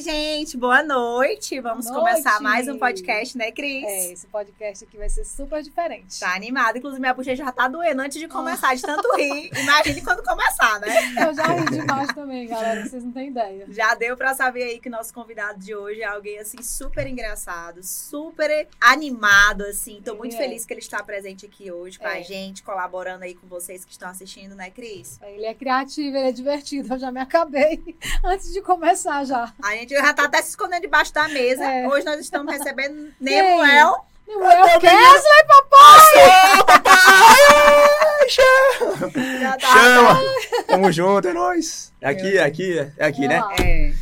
Oi, gente, boa noite. Vamos Boa começar noite. mais um podcast, né, Cris? É, esse podcast aqui vai ser super diferente. Tá animada. Inclusive, minha bochecha já tá doendo antes de começar, de tanto rir. Imagine quando começar, né? Eu já ri demais também, galera, vocês não têm ideia. Já deu pra saber aí que o nosso convidado de hoje é alguém, assim, super engraçado, super animado, assim. Tô muito é. feliz que ele está presente aqui hoje com a É. gente, colaborando aí com vocês que estão assistindo, né, Cris? Ele é criativo, ele é divertido, eu já me acabei antes de começar já. A gente já tá até se escondendo debaixo da mesa. É. Hoje nós estamos recebendo Nemuel. Eu Kesley, Já tá- Chama! Tamo junto, é nóis. É aqui, é aqui, é aqui, né? É.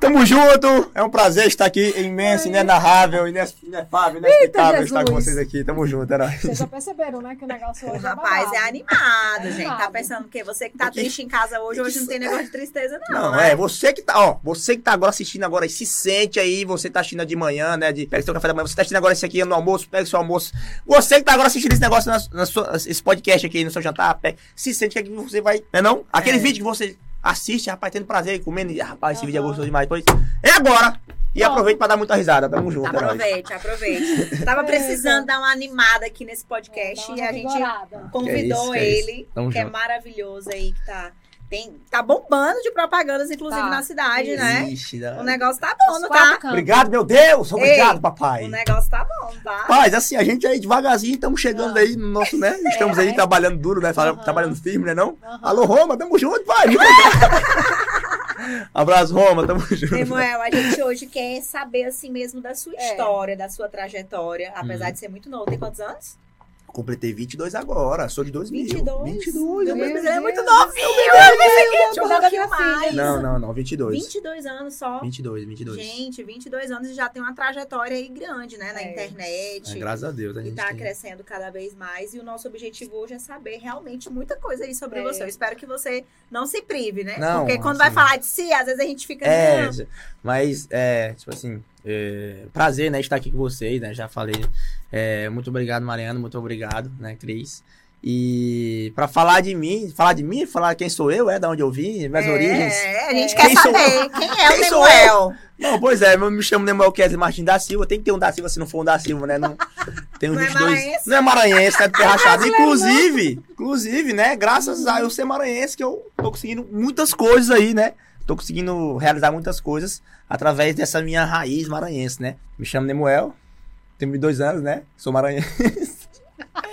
Tamo junto! É um prazer estar aqui, imenso, inenarrável, ines- inefável, inexplicável estar com vocês aqui. Tamo junto, é nóis. Vocês já perceberam, né, que o negócio hoje rapaz é animado, É gente. Tá pensando o quê? Você que tá Aqui. triste em casa hoje, hoje não tem negócio de tristeza, não. Não, né? é, você que tá, ó, você que tá agora assistindo agora e se sente aí, você tá assistindo de manhã, né, de pega seu café da manhã, você tá assistindo agora esse aqui no almoço, pega seu almoço. Você que tá agora assistindo esse negócio, na, na sua- esse podcast aqui no seu jantar, pega, se sente que aqui você vai, né não? Aquele É. vídeo que você assiste, rapaz, tendo prazer aí, comendo, e, rapaz, esse vídeo é gostoso demais, pois é agora! E Bom. aproveite pra dar muita risada, tamo junto, é. Aproveite, aproveite. Tava É, precisando então. dar uma animada aqui nesse podcast uma e a gente convidou Que é isso, que é ele, Tamo que é maravilhoso aí, que tá, tem, tá bombando de propagandas, inclusive Tá. na cidade, né? Ixi, dá- O negócio tá bom, Os não tá? cantos. Obrigado, meu Deus! Obrigado, Ei, papai! O negócio tá bom, tá? Rapaz, assim, a gente aí devagarzinho estamos chegando Ah. aí no nosso, né? Estamos aí É. trabalhando duro, né? Aham. Trabalhando firme, né não? Aham. Alô, Roma, tamo junto, pai! Abraço, Roma, tamo junto. Samuel, a gente hoje quer saber assim mesmo da sua É. história, da sua trajetória, apesar Uhum. de ser muito novo. Tem quantos anos? Completei 22 agora, sou de 2000. 22? 22, Meu? Deus, ele é muito novinho, eu pensei que mais. Não, não, não, 22. 22 anos só. 22, 22. Gente, 22 anos e já tem uma trajetória aí grande, né? Na É. internet. É, graças a Deus, a E tá tem. crescendo cada vez mais. E o nosso objetivo hoje é saber realmente muita coisa aí sobre É. você. Eu espero que você não se prive, né? Não, Porque quando assim- vai falar de si, às vezes a gente fica. É, mas, é, tipo assim, é, prazer, né, estar aqui com vocês, né, já falei. É, muito obrigado, Mariana, muito obrigado, né, Cris. E pra falar de mim, falar de mim, falar quem sou eu, é, da onde eu vim, minhas É, origens. a gente É. quer Quem sou saber quem é Quem o sou Nemuel. Não, pois é, eu me chamo Nemuel Kesley Martins da Silva, tem que ter um da Silva se não for um da Silva, né? Não, tem uns Não é 22. maranhense? Não é maranhense, é de terra rachada. brasileiro, Inclusive, inclusive, né? Graças a eu ser maranhense que eu tô conseguindo muitas coisas aí, né? Tô conseguindo realizar muitas coisas através dessa minha raiz maranhense, né? Me chamo Nemuel, tenho 22 anos, né? Sou maranhense.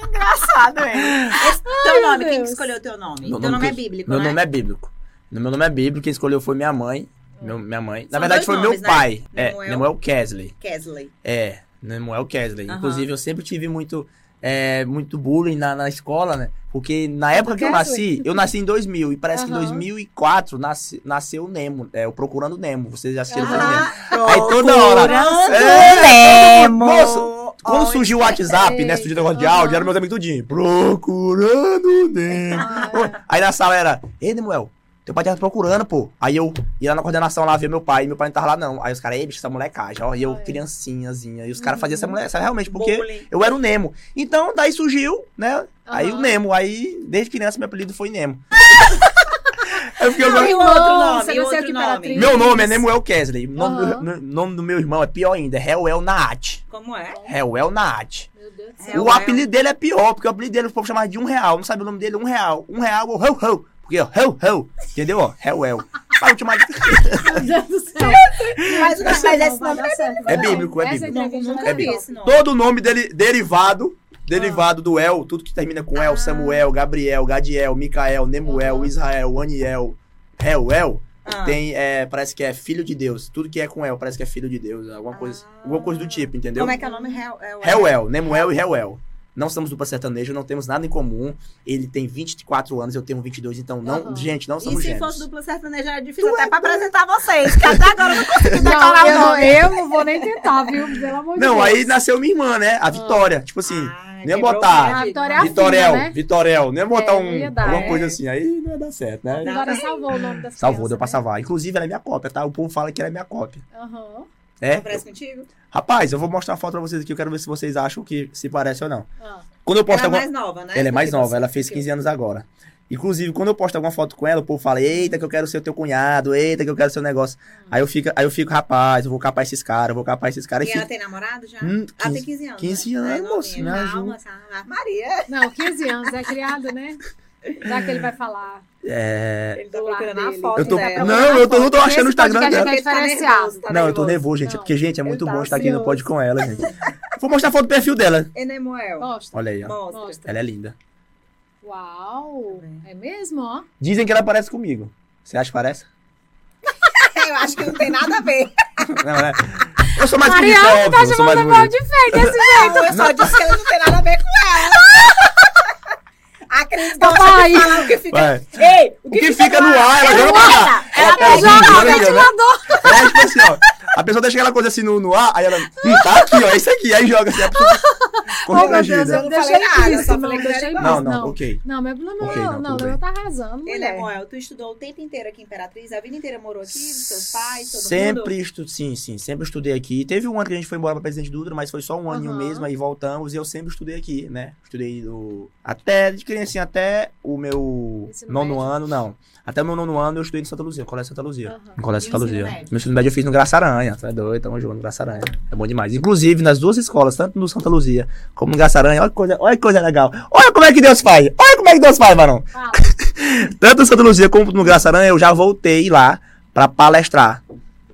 Engraçado, hein? Esse teu nome, quem escolheu o teu nome? Meu teu nome é que- bíblico, Meu né? nome é bíblico. Meu nome é bíblico, quem escolheu foi minha mãe. Meu, minha mãe. Na São verdade, dois foi nomes, meu né? pai. Nemuel. É, Nemuel Kesley. Kesley. É, Nemuel Kesley. Aham. Inclusive, eu sempre tive muito, é, muito bullying na, na escola, né? Porque na época que eu Kesley? nasci, eu nasci em 2000 e parece que em Aham. 2004 nasce, nasceu o Nemo, é, o Procurando Nemo. Vocês já assistiram o Nemo? Ah, Aí toda hora. procurando É, Nemo. moço, Quando Onde surgiu o WhatsApp, né? Surgiu o negócio de áudio, era meus amigos tudinho. Procurando Nemo. Ah, Aí na sala era, ei, Nemuel, teu pai tava procurando, pô. Aí eu ia lá na coordenação lá ver meu pai, e meu pai não tava lá, não. Aí os caras, ei, bicho, essa molecagem, ó. E eu, Ai. criancinhazinha. E os caras Uhum. faziam essa mulher, essa realmente, porque Bullying. eu era o Nemo. Então, daí surgiu, né? Aí o. Nemo. Aí, desde criança, meu apelido foi Nemo. eu fiquei Não, agora- o outro nome? você outro. Meu nome é Nemuel Kesley. O nome, Aham. do, no- nome do meu irmão é pior ainda, é Hellel Naat. Como é? Hellel Naat. Meu Deus do É, céu. o apelido dele é pior, porque o apelido dele o povo chamava de um real. Não sabe o nome dele, um real. Um real ou ho, ho. Porque, ó, ho, ho. Entendeu? Ó. Vai chamar de... Meu Deus do céu. Mas, mas Não, esse nome É bíblico, é bíblico. vi dar esse certo. nome. Todo nome dele derivado, derivado do El, tudo que termina com El, Ah. Samuel, Gabriel, Gadiel, Micael, Nemuel. Israel, Aniel, Hellel, Ah. tem, é, parece que é filho de Deus. Tudo que é com El parece que é filho de Deus. Alguma coisa, Ah. alguma coisa do tipo, entendeu? Como é que é o nome? Hel, é o- Hellel, Nemuel e Hellel. Não somos dupla sertaneja, não temos nada em comum. Ele tem 24 anos, eu tenho 22, então não, Aham. gente, não E somos se gêmeos. fosse dupla sertaneja, era difícil até pra apresentar vocês, que até agora eu não consegui Não, decorar o nome. eu não vou nem tentar, viu? Pelo amor de Não, Deus. aí nasceu minha irmã, né? A Vitória. Tipo assim, Ah, nem botar. A. Vitória é Vitorel, né? Vitorel. Nem ia botar É, um, não dar, alguma é. coisa assim. Aí não ia dar certo, né? Não. Agora salvou o nome das Salvou, crianças, deu pra né? salvar. Inclusive, ela é minha cópia, tá? O povo fala que ela é minha cópia. Aham. É? Parece contigo? Rapaz, eu vou mostrar uma foto pra vocês aqui. Eu quero ver se vocês acham que se parece ou não. Ah. Quando eu Ela posto é alguma... mais nova, né? Ela é mais nova, ela fez Que- 15 anos agora. Inclusive, quando eu posto alguma foto com ela, o povo fala, eita, que eu quero ser o teu cunhado, eita, que eu quero ser o negócio. Aí eu fico, aí eu fico, rapaz, eu vou capar esses caras, eu vou capar esses caras. E E ela tem namorado já? Hum, ela 15 tem 15 anos. 15 né? anos, É moço, novinha. me Calma, calma. Maria. Não, 15 anos, é criado, né? Já que ele vai falar. É... Ele tá procurando a foto Eu tô- dela. Não, eu tô- não tô achando o Instagram dela. é tá tá não, eu tô nervoso. gente, Não. porque, gente, é muito tá bom estar aqui no. Pod com ela, gente. Vou mostrar a foto do perfil dela. E Nemoel? Gosta. Olha aí, ó. Mostra. Mostra. Ela é linda. Uau! É mesmo, ó? Dizem que ela parece comigo. Você acha que parece? Eu acho que não tem nada a ver. Não, né? Eu sou mais Mariana bonito, tá óbvio, eu sou mais chamando o bonito. de feio desse jeito. Não, eu só disse que ela não tem nada a ver com ela. A Cris gosta Papai. de falar o que fica... Vai. Ei, O que fica no ar, ela joga pra cá. Ela Ela pega joga Joga no o ventilador. É tipo assim, ó. A pessoa deixa aquela coisa assim no, no ar, aí ela. Hum, tá aqui, ó. É isso aqui. Aí joga assim. A pessoa Oh, meu Deus, constrangida. eu não deixei falei nada, isso, só não, falei que deixei era Não, isso, não, ok. Não, mas não, não, Ok, não, não, não, tá arrasando, mulher. Nemoel, tu estudou o tempo inteiro aqui em Imperatriz? A vida inteira morou aqui? Seus pais, todo mundo? Sempre estu... sim, sim, sempre estudei aqui. Teve um ano que a gente foi embora pra Presidente Dutra, mas foi só um aninho Aham. mesmo, aí voltamos e eu sempre estudei aqui, né? Estudei do... até de criancinha até o meu Ensino nono médio. ano, não. Até o meu nono ano eu estudei em Santa Luzia, Colégio Santa Luzia. Aham. No Colégio Santa Luzia. médio? Meu ensino médio eu fiz no Graça Aranha, tá doido? Tamo junto no Graça Aranha. É bom demais. Inclusive, nas duas escolas, tanto no Santa Luzia como no Graça Aranha, olha que coisa, olha que coisa legal. Olha como é que Deus faz. Olha como é que Deus faz, varão. Fala. Tanto no Santa Luzia como no Graça Aranha, eu já voltei lá pra palestrar.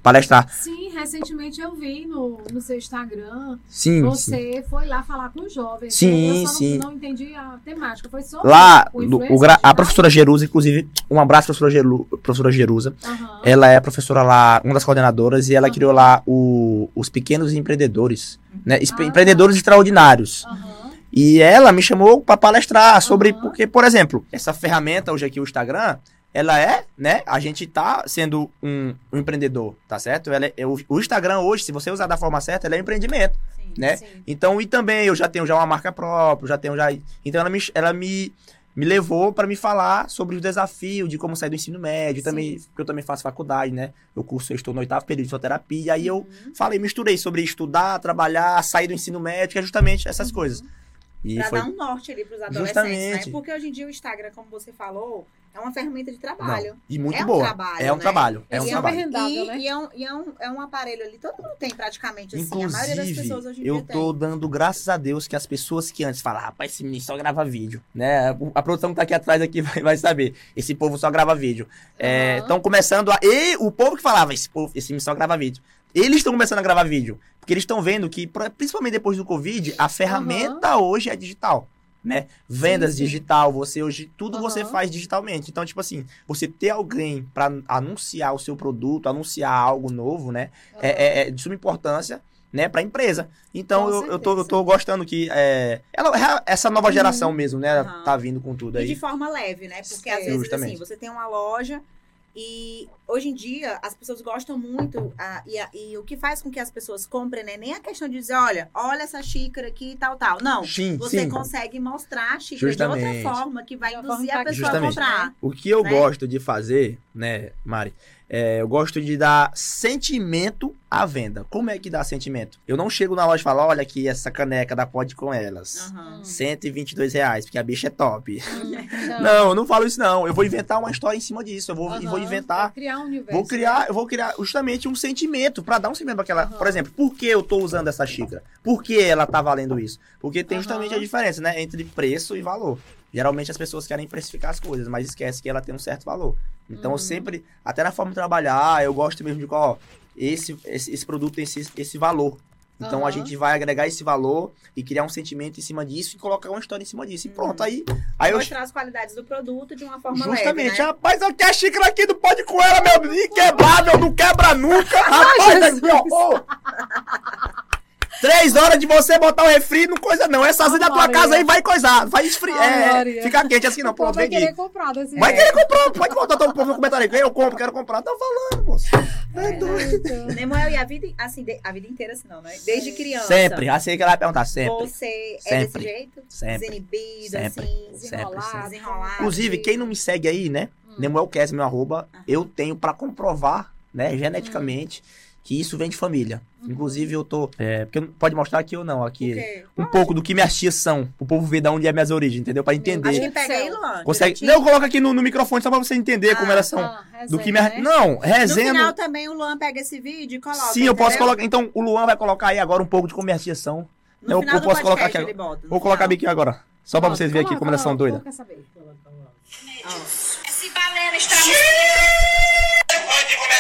Palestrar. Sim, recentemente eu vi no, no seu Instagram, Sim, sim. você foi lá falar com os jovens. Sim, eu só sim. Não, não entendi a temática, foi só Lá, o o gra- a professora Jerusa, inclusive, um abraço, professora, Geru, professora Jerusa. Aham. Ela é a professora lá, uma das coordenadoras, e ela Aham. criou lá o- os pequenos empreendedores, né? Espe- Ah. Empreendedores extraordinários. E ela me chamou para palestrar sobre, porque, por exemplo, essa ferramenta hoje aqui, o Instagram, ela é, né? A gente tá sendo um, um empreendedor, tá certo? Ela é- o, o Instagram hoje, se você usar da forma certa, ele é empreendimento, Sim. né? Sim. Então, e também eu já tenho já uma marca própria, já tenho já. Então ela me, ela me, me levou para me falar sobre o desafio de como sair do ensino médio, também, porque eu também faço faculdade, né? Eu curso, eu estou no oitavo período de fisioterapia, aí eu Uhum. falei, misturei sobre estudar, trabalhar, sair do ensino médio, que é justamente essas coisas. E Pra foi dar um norte ali pros adolescentes, Justamente. né? Porque hoje em dia o Instagram, como você falou, é uma ferramenta de trabalho. Não, e muito É um boa. trabalho, é um né? trabalho. É um E é trabalho. rendável, e, né? e é, um, e é, um, é um aparelho ali, todo mundo tem praticamente assim. a maioria das Inclusive, pessoas hoje em eu dia tô tem. dando graças a Deus que as pessoas que antes falavam, rapaz, esse menino só grava vídeo, né? A produção que tá aqui atrás aqui vai, vai saber. Esse povo só grava vídeo. Estão começando a. E o povo que falava, esse povo, esse menino só grava vídeo. Eles estão começando a gravar vídeo. Porque eles estão vendo que, principalmente depois do Covid, a ferramenta hoje é digital. Né? Vendas Sim, sim. digital, você hoje, tudo Aham. você faz digitalmente. Então, tipo assim, você ter alguém para anunciar o seu produto, anunciar algo novo, né? é, é- é de suma importância, né, pra empresa. Então, eu, eu, tô, eu tô gostando que é, ela, essa nova geração Uhum. mesmo, né, tá vindo com tudo E de aí. forma leve, né? Porque às vezes, Justamente. assim, você tem uma loja e hoje em dia as pessoas gostam muito ah, e, a- e o que faz com que as pessoas comprem, né? Nem a questão de dizer, olha, olha essa xícara aqui e tal, tal. Não. Sim, Você sim. consegue mostrar a xícara de Justamente. outra forma que vai De induzir a pessoa a Justamente. comprar. O que eu né? gosto de fazer, né, Mari, é, eu gosto de dar sentimento à venda. Como é que dá sentimento? Eu não chego na loja e falo, olha aqui essa caneca da Pode com elas. Aham. 122 reais, porque a bicha é top. Hum, Não, eu não falo isso não. Eu vou inventar uma história em cima disso. Eu vou, e vou inventar Vai criar um universo. Vou criar, eu vou criar justamente um sentimento pra dar um sentimento pra aquela. Por exemplo, por que eu tô usando essa xícara? Por que ela tá valendo isso? Porque tem justamente a diferença, né, entre preço e valor. Geralmente as pessoas querem precificar as coisas, mas esquece que ela tem um certo valor. Então eu Uhum. sempre, até na forma de trabalhar, eu gosto mesmo de ó, esse esse, esse produto tem esse, esse valor. Então a Aham. gente vai agregar esse valor e criar um sentimento em cima disso e colocar uma história em cima disso. E Uhum. pronto, aí, aí eu Mostrar as qualidades do produto de uma forma Justamente, leve, né? rapaz, eu a xícara aqui do pode com ela, meu inquebrável, não quebra nunca, rapaz, aqui, ó. ô. Três horas de você botar o refri, não coisa não. Essa azul da tua Maria. casa aí vai coisar, vai esfriar. É, Maria. fica quente assim, não, O povo pronto, vai vem querer aqui. comprar desse Vai querer comprar, pode botar todo o povo no comentário aí. Eu compro, quero comprar. Tá falando, moço. É doido. Nemoel, e a vida, assim, de- a vida inteira, assim, não, né? Desde criança. Sempre, sei que ela vai perguntar, sempre. Você é Sempre. desse jeito? Sempre. Desinibido, Sempre. assim, Desenrolado. sempre. desenrolado. Inclusive, quem não me segue aí, né? Hum. Nemuel Kess, meu arroba, eu tenho pra comprovar, né, geneticamente, que isso vem de família. Uhum. Inclusive, eu tô. É, porque pode mostrar aqui ou não, aqui. Porque Um pouco do que minhas tias são. O povo vê de onde é minhas origens, entendeu? Pra entender. Acho que pega aí. Luan. Consegue. direitinho. Não, coloca aqui no, no microfone só pra você entender como Ah, elas são. Ah, do que resenha, minha. né? Não, No resenha. final no- também o Luan pega esse vídeo e coloca. Sim, eu posso colocar. Então, o Luan vai colocar aí agora um pouco de como minhas tias são. No eu- final eu do posso colocar aqui ele bota, Vou colocar final. aqui agora. Só pra Coloca, vocês verem aqui como elas são doidas. Esse Antes de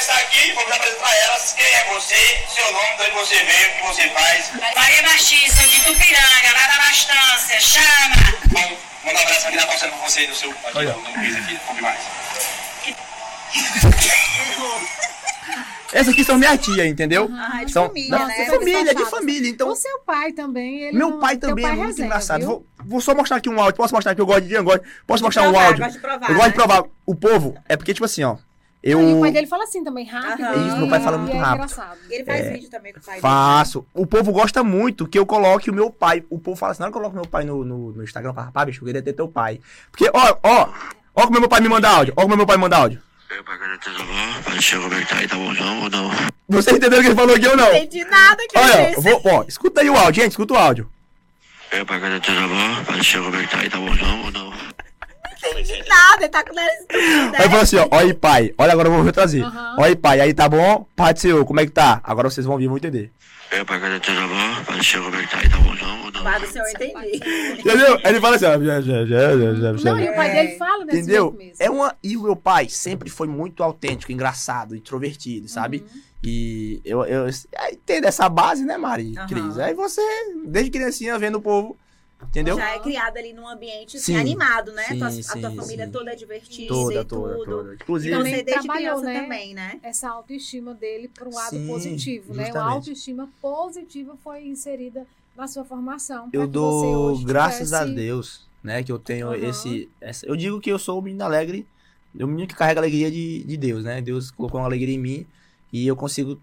começar aqui, vamos apresentar elas. Quem é você, seu nome, de onde você veio, o que você faz. Maria Martins, sou de Tupiranga, lá da Bastância, chama! Bom, manda um abraço aqui na torcendo pra você e do seu aqui, Olha. no quiz aqui, um pouco mais. Essas aqui são minha tia, entendeu? Ah, é de São família, da- né? de família, de família. Então, O seu pai também, ele meu não- pai também é pai muito resenha, engraçado. Vou, vou só mostrar aqui um áudio. Posso mostrar que eu gosto de eu gosto. Posso mostrar um provar, áudio? gosto de provar, eu gosto de né? provar. O povo, é porque, tipo assim, ó. Eu Ah, e o pai dele fala assim também, rápido. Aham. Isso, meu pai fala muito é rápido. engraçado. Ele faz vídeo também com o pai dele. faço. O povo gosta muito que eu coloque o meu pai. O povo fala assim: não eu coloco meu pai no, no, no Instagram. Fala, rapaz, bicho, eu queria ter teu pai. Porque, ó, ó. Ó como meu pai me manda áudio. Ó como meu pai me manda áudio. Eu pra? Pode chegar como é que tá aí, tá bonzão ou não? Você entendeu o que ele falou aqui ou não? Não entendi nada que Olha, ele eu disse. vou, ó, escuta aí o áudio, gente, escuta o áudio. Eu pra cada tudo bom? Pode chegar como é que tá aí, tá bonzão ou não? Não entendi nada, ele tá com o nariz né? Aí falou assim, ó, olha aí, pai. Olha, agora eu vou traduzir. Aham. Olha aí, pai, aí tá bom? Pai do seu, como é que tá? Agora vocês vão vir e vão entender. Eu pra cada tudo bom? Pode chegar como é que tá aí, tá bonzão ou não? Pai do céu, eu entendi. Entendeu? Aí ele fala assim, ó. já, já, já, já, já, já. Não, e o pai dele fala desse Entendeu? É uma. E o meu pai sempre foi muito autêntico, engraçado, introvertido, sabe? Uhum. E eu, eu, aí tem dessa base, né, Mari? Aham. Cris? Aí você, desde criancinha, vendo o povo, entendeu? Já é criada ali num ambiente assim, Sim. animado, né? Sim, Tua- a sim, tua família toda é divertida Toda, e toda, tudo. toda. Inclusive, Também você desde criança né? também, né? Essa autoestima dele para um lado Sim, positivo, né? A justamente. autoestima positiva foi inserida na sua formação. eu que você dou hoje graças a tivesse- Deus, né, que eu tenho Aham. esse, essa- Eu digo que eu sou o menino alegre, o menino que carrega a alegria de, de Deus, né? Deus colocou uma alegria em mim e eu consigo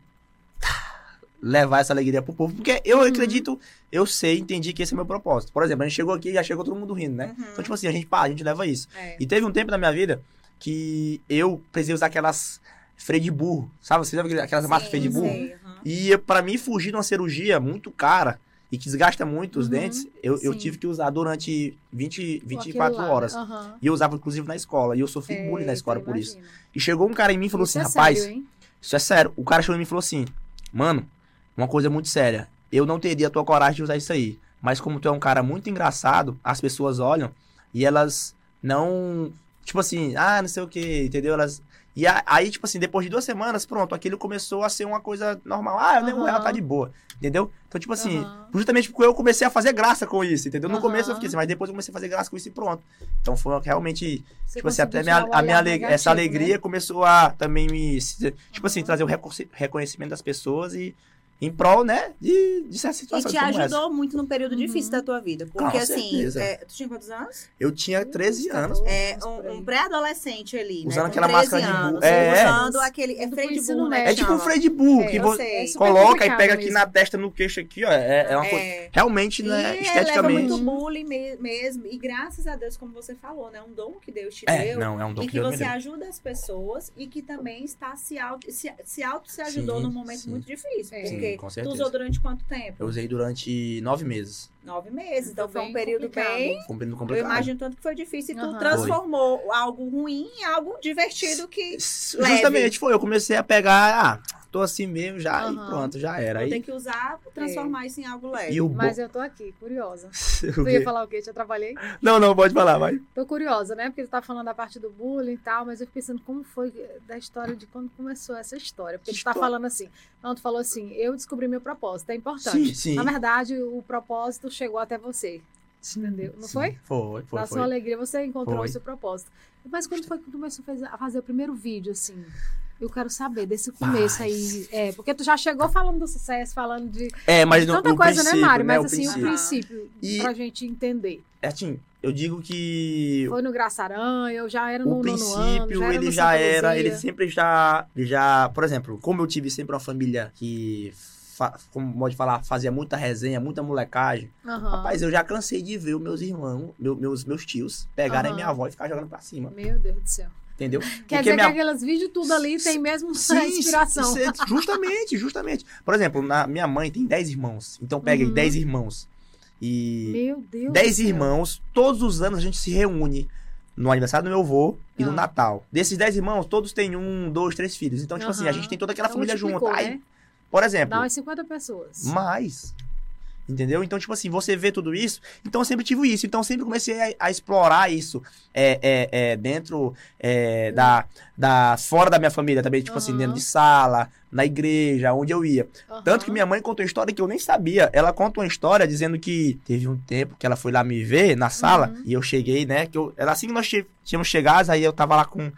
levar essa alegria pro povo. Porque eu Uhum. acredito, eu sei, entendi que esse é o meu propósito. Por exemplo, a gente chegou aqui e já chegou todo mundo rindo, né? Uhum. Então, tipo assim, a gente pá, a gente leva isso. É. E teve um tempo na minha vida que eu precisei usar aquelas freio de burro, sabe? Você sabe aquelas Sim, máscaras freio de burro? sei, uhum. E pra mim fugir de uma cirurgia muito cara e que desgasta muito os Uhum, dentes, eu, eu tive que usar durante 20, com 24 aquilo lá, horas. E eu usava inclusive na escola. E eu sofri É, bullying na escola por isso. E chegou um cara em mim e falou Isso assim: é rapaz, sério, isso é sério. O cara chegou em mim e falou assim: mano, uma coisa muito séria. Eu não teria a tua coragem de usar isso aí. Mas como tu é um cara muito engraçado, as pessoas olham e elas não. Tipo assim, ah, não sei o que, entendeu? Elas. E aí, tipo assim, depois de duas semanas, pronto, aquilo começou a ser uma coisa normal. Ah, o nego Aham. ela tá de boa, entendeu? Então, tipo assim, Aham. justamente porque eu comecei a fazer graça com isso, entendeu? No Aham. começo eu fiquei assim, mas depois eu comecei a fazer graça com isso e pronto. Então foi realmente Você Tipo assim, até minha, a minha negativo, essa alegria né? começou a também me. Tipo assim, Uhum. trazer o reconhe- reconhecimento das pessoas e em prol, né, de, de certas E te como essa. ajudou muito num período Uhum. difícil da tua vida. Porque, Com assim, é, tu tinha quantos anos? Eu tinha 13 anos. É, um, um pré-adolescente ali, né? Usando com aquela 13 máscara de anos, burro. É. Usando aquele... É freio de burro, né? É tipo um freio de burro, É, que você. É coloca e pega aqui mesmo. na testa, no queixo aqui, ó. É, é uma coisa. É. Realmente, E né, leva esteticamente. muito bullying me- mesmo. E graças a Deus, como você falou, né? Um dom que Deus te É, deu. não, é um dom e que que Deus me você ajuda as pessoas e que também está se auto se, se, auto se ajudou num momento muito difícil. É. Porque Sim, com tu certeza. usou durante quanto tempo? Eu usei durante nove meses. Nove meses. Então Foi foi um período complicado. bem. Foi um período Eu complicado. imagino tanto que foi difícil e tu transformou algo ruim em algo divertido que leve. Justamente, foi. Eu comecei a pegar, ah, tô assim mesmo já, Aham. e pronto, já era. Aí, que usar, transformar isso em algo leve. bo... Mas eu tô aqui, curiosa. Tu ia falar o quê? Já trabalhei? Não, não, pode falar, vai. Tô curiosa, né? Porque tu tá falando da parte do bullying e tal, mas eu fiquei pensando como foi da história de quando começou essa história. Porque tu tá História. falando assim. Não, tu falou assim, eu descobri meu propósito, é importante. Sim, sim. Na verdade, o propósito chegou até você. Entendeu? Não Sim, foi? Foi, foi, Na foi. sua alegria, você encontrou Foi. o seu propósito. Mas quando foi que tu começou a fazer, o primeiro vídeo, assim? Eu quero saber desse começo aí. É, porque tu já chegou falando do sucesso, falando de É, mas no, tanta no coisa, né, Mário? né, Mas o assim, o princípio. princípio, E- pra gente entender. É assim, eu digo que Foi no Graçaranha, eu já era no o nono princípio, ano, já ele no já Santa era, Luzia. ele sempre já, ele já, por exemplo, como eu tive sempre uma família que, como pode falar, fazia muita resenha, muita molecagem, Aham. rapaz, eu já cansei de ver os meus irmãos, meu- meus, meus tios, pegarem Aham. minha avó e ficar jogando pra cima. Meu Deus do céu. Entendeu? Quer Porque dizer minha- que aqueles vídeos tudo ali tem mesmo Sim, inspiração. sim, justamente, justamente. Por exemplo, na, minha mãe tem 10 irmãos. Então pega Uhum. 10 irmãos. E Meu Deus. 10 do céu. irmãos, todos os anos a gente se reúne no aniversário do meu avô e no Ah. Natal. Desses 10 irmãos, todos têm um, dois, três filhos. Então, tipo assim, a gente tem toda aquela Então, família junto. multiplicou, Aí, né? Por exemplo, Dá umas 50 pessoas. mais. Entendeu? Então, tipo assim, você vê tudo isso. Então, eu sempre tive isso. Então, eu sempre comecei a, a explorar isso é, é, é, dentro é, da, da. fora da minha família também. Tipo assim, Aham. dentro de sala, na igreja, onde eu ia. Tanto que minha mãe contou uma história que eu nem sabia. Ela conta uma história dizendo que teve um tempo que ela foi lá me ver na sala Uhum. e eu cheguei, né? Que eu, ela, assim que nós tínhamos chegado, aí eu tava lá com,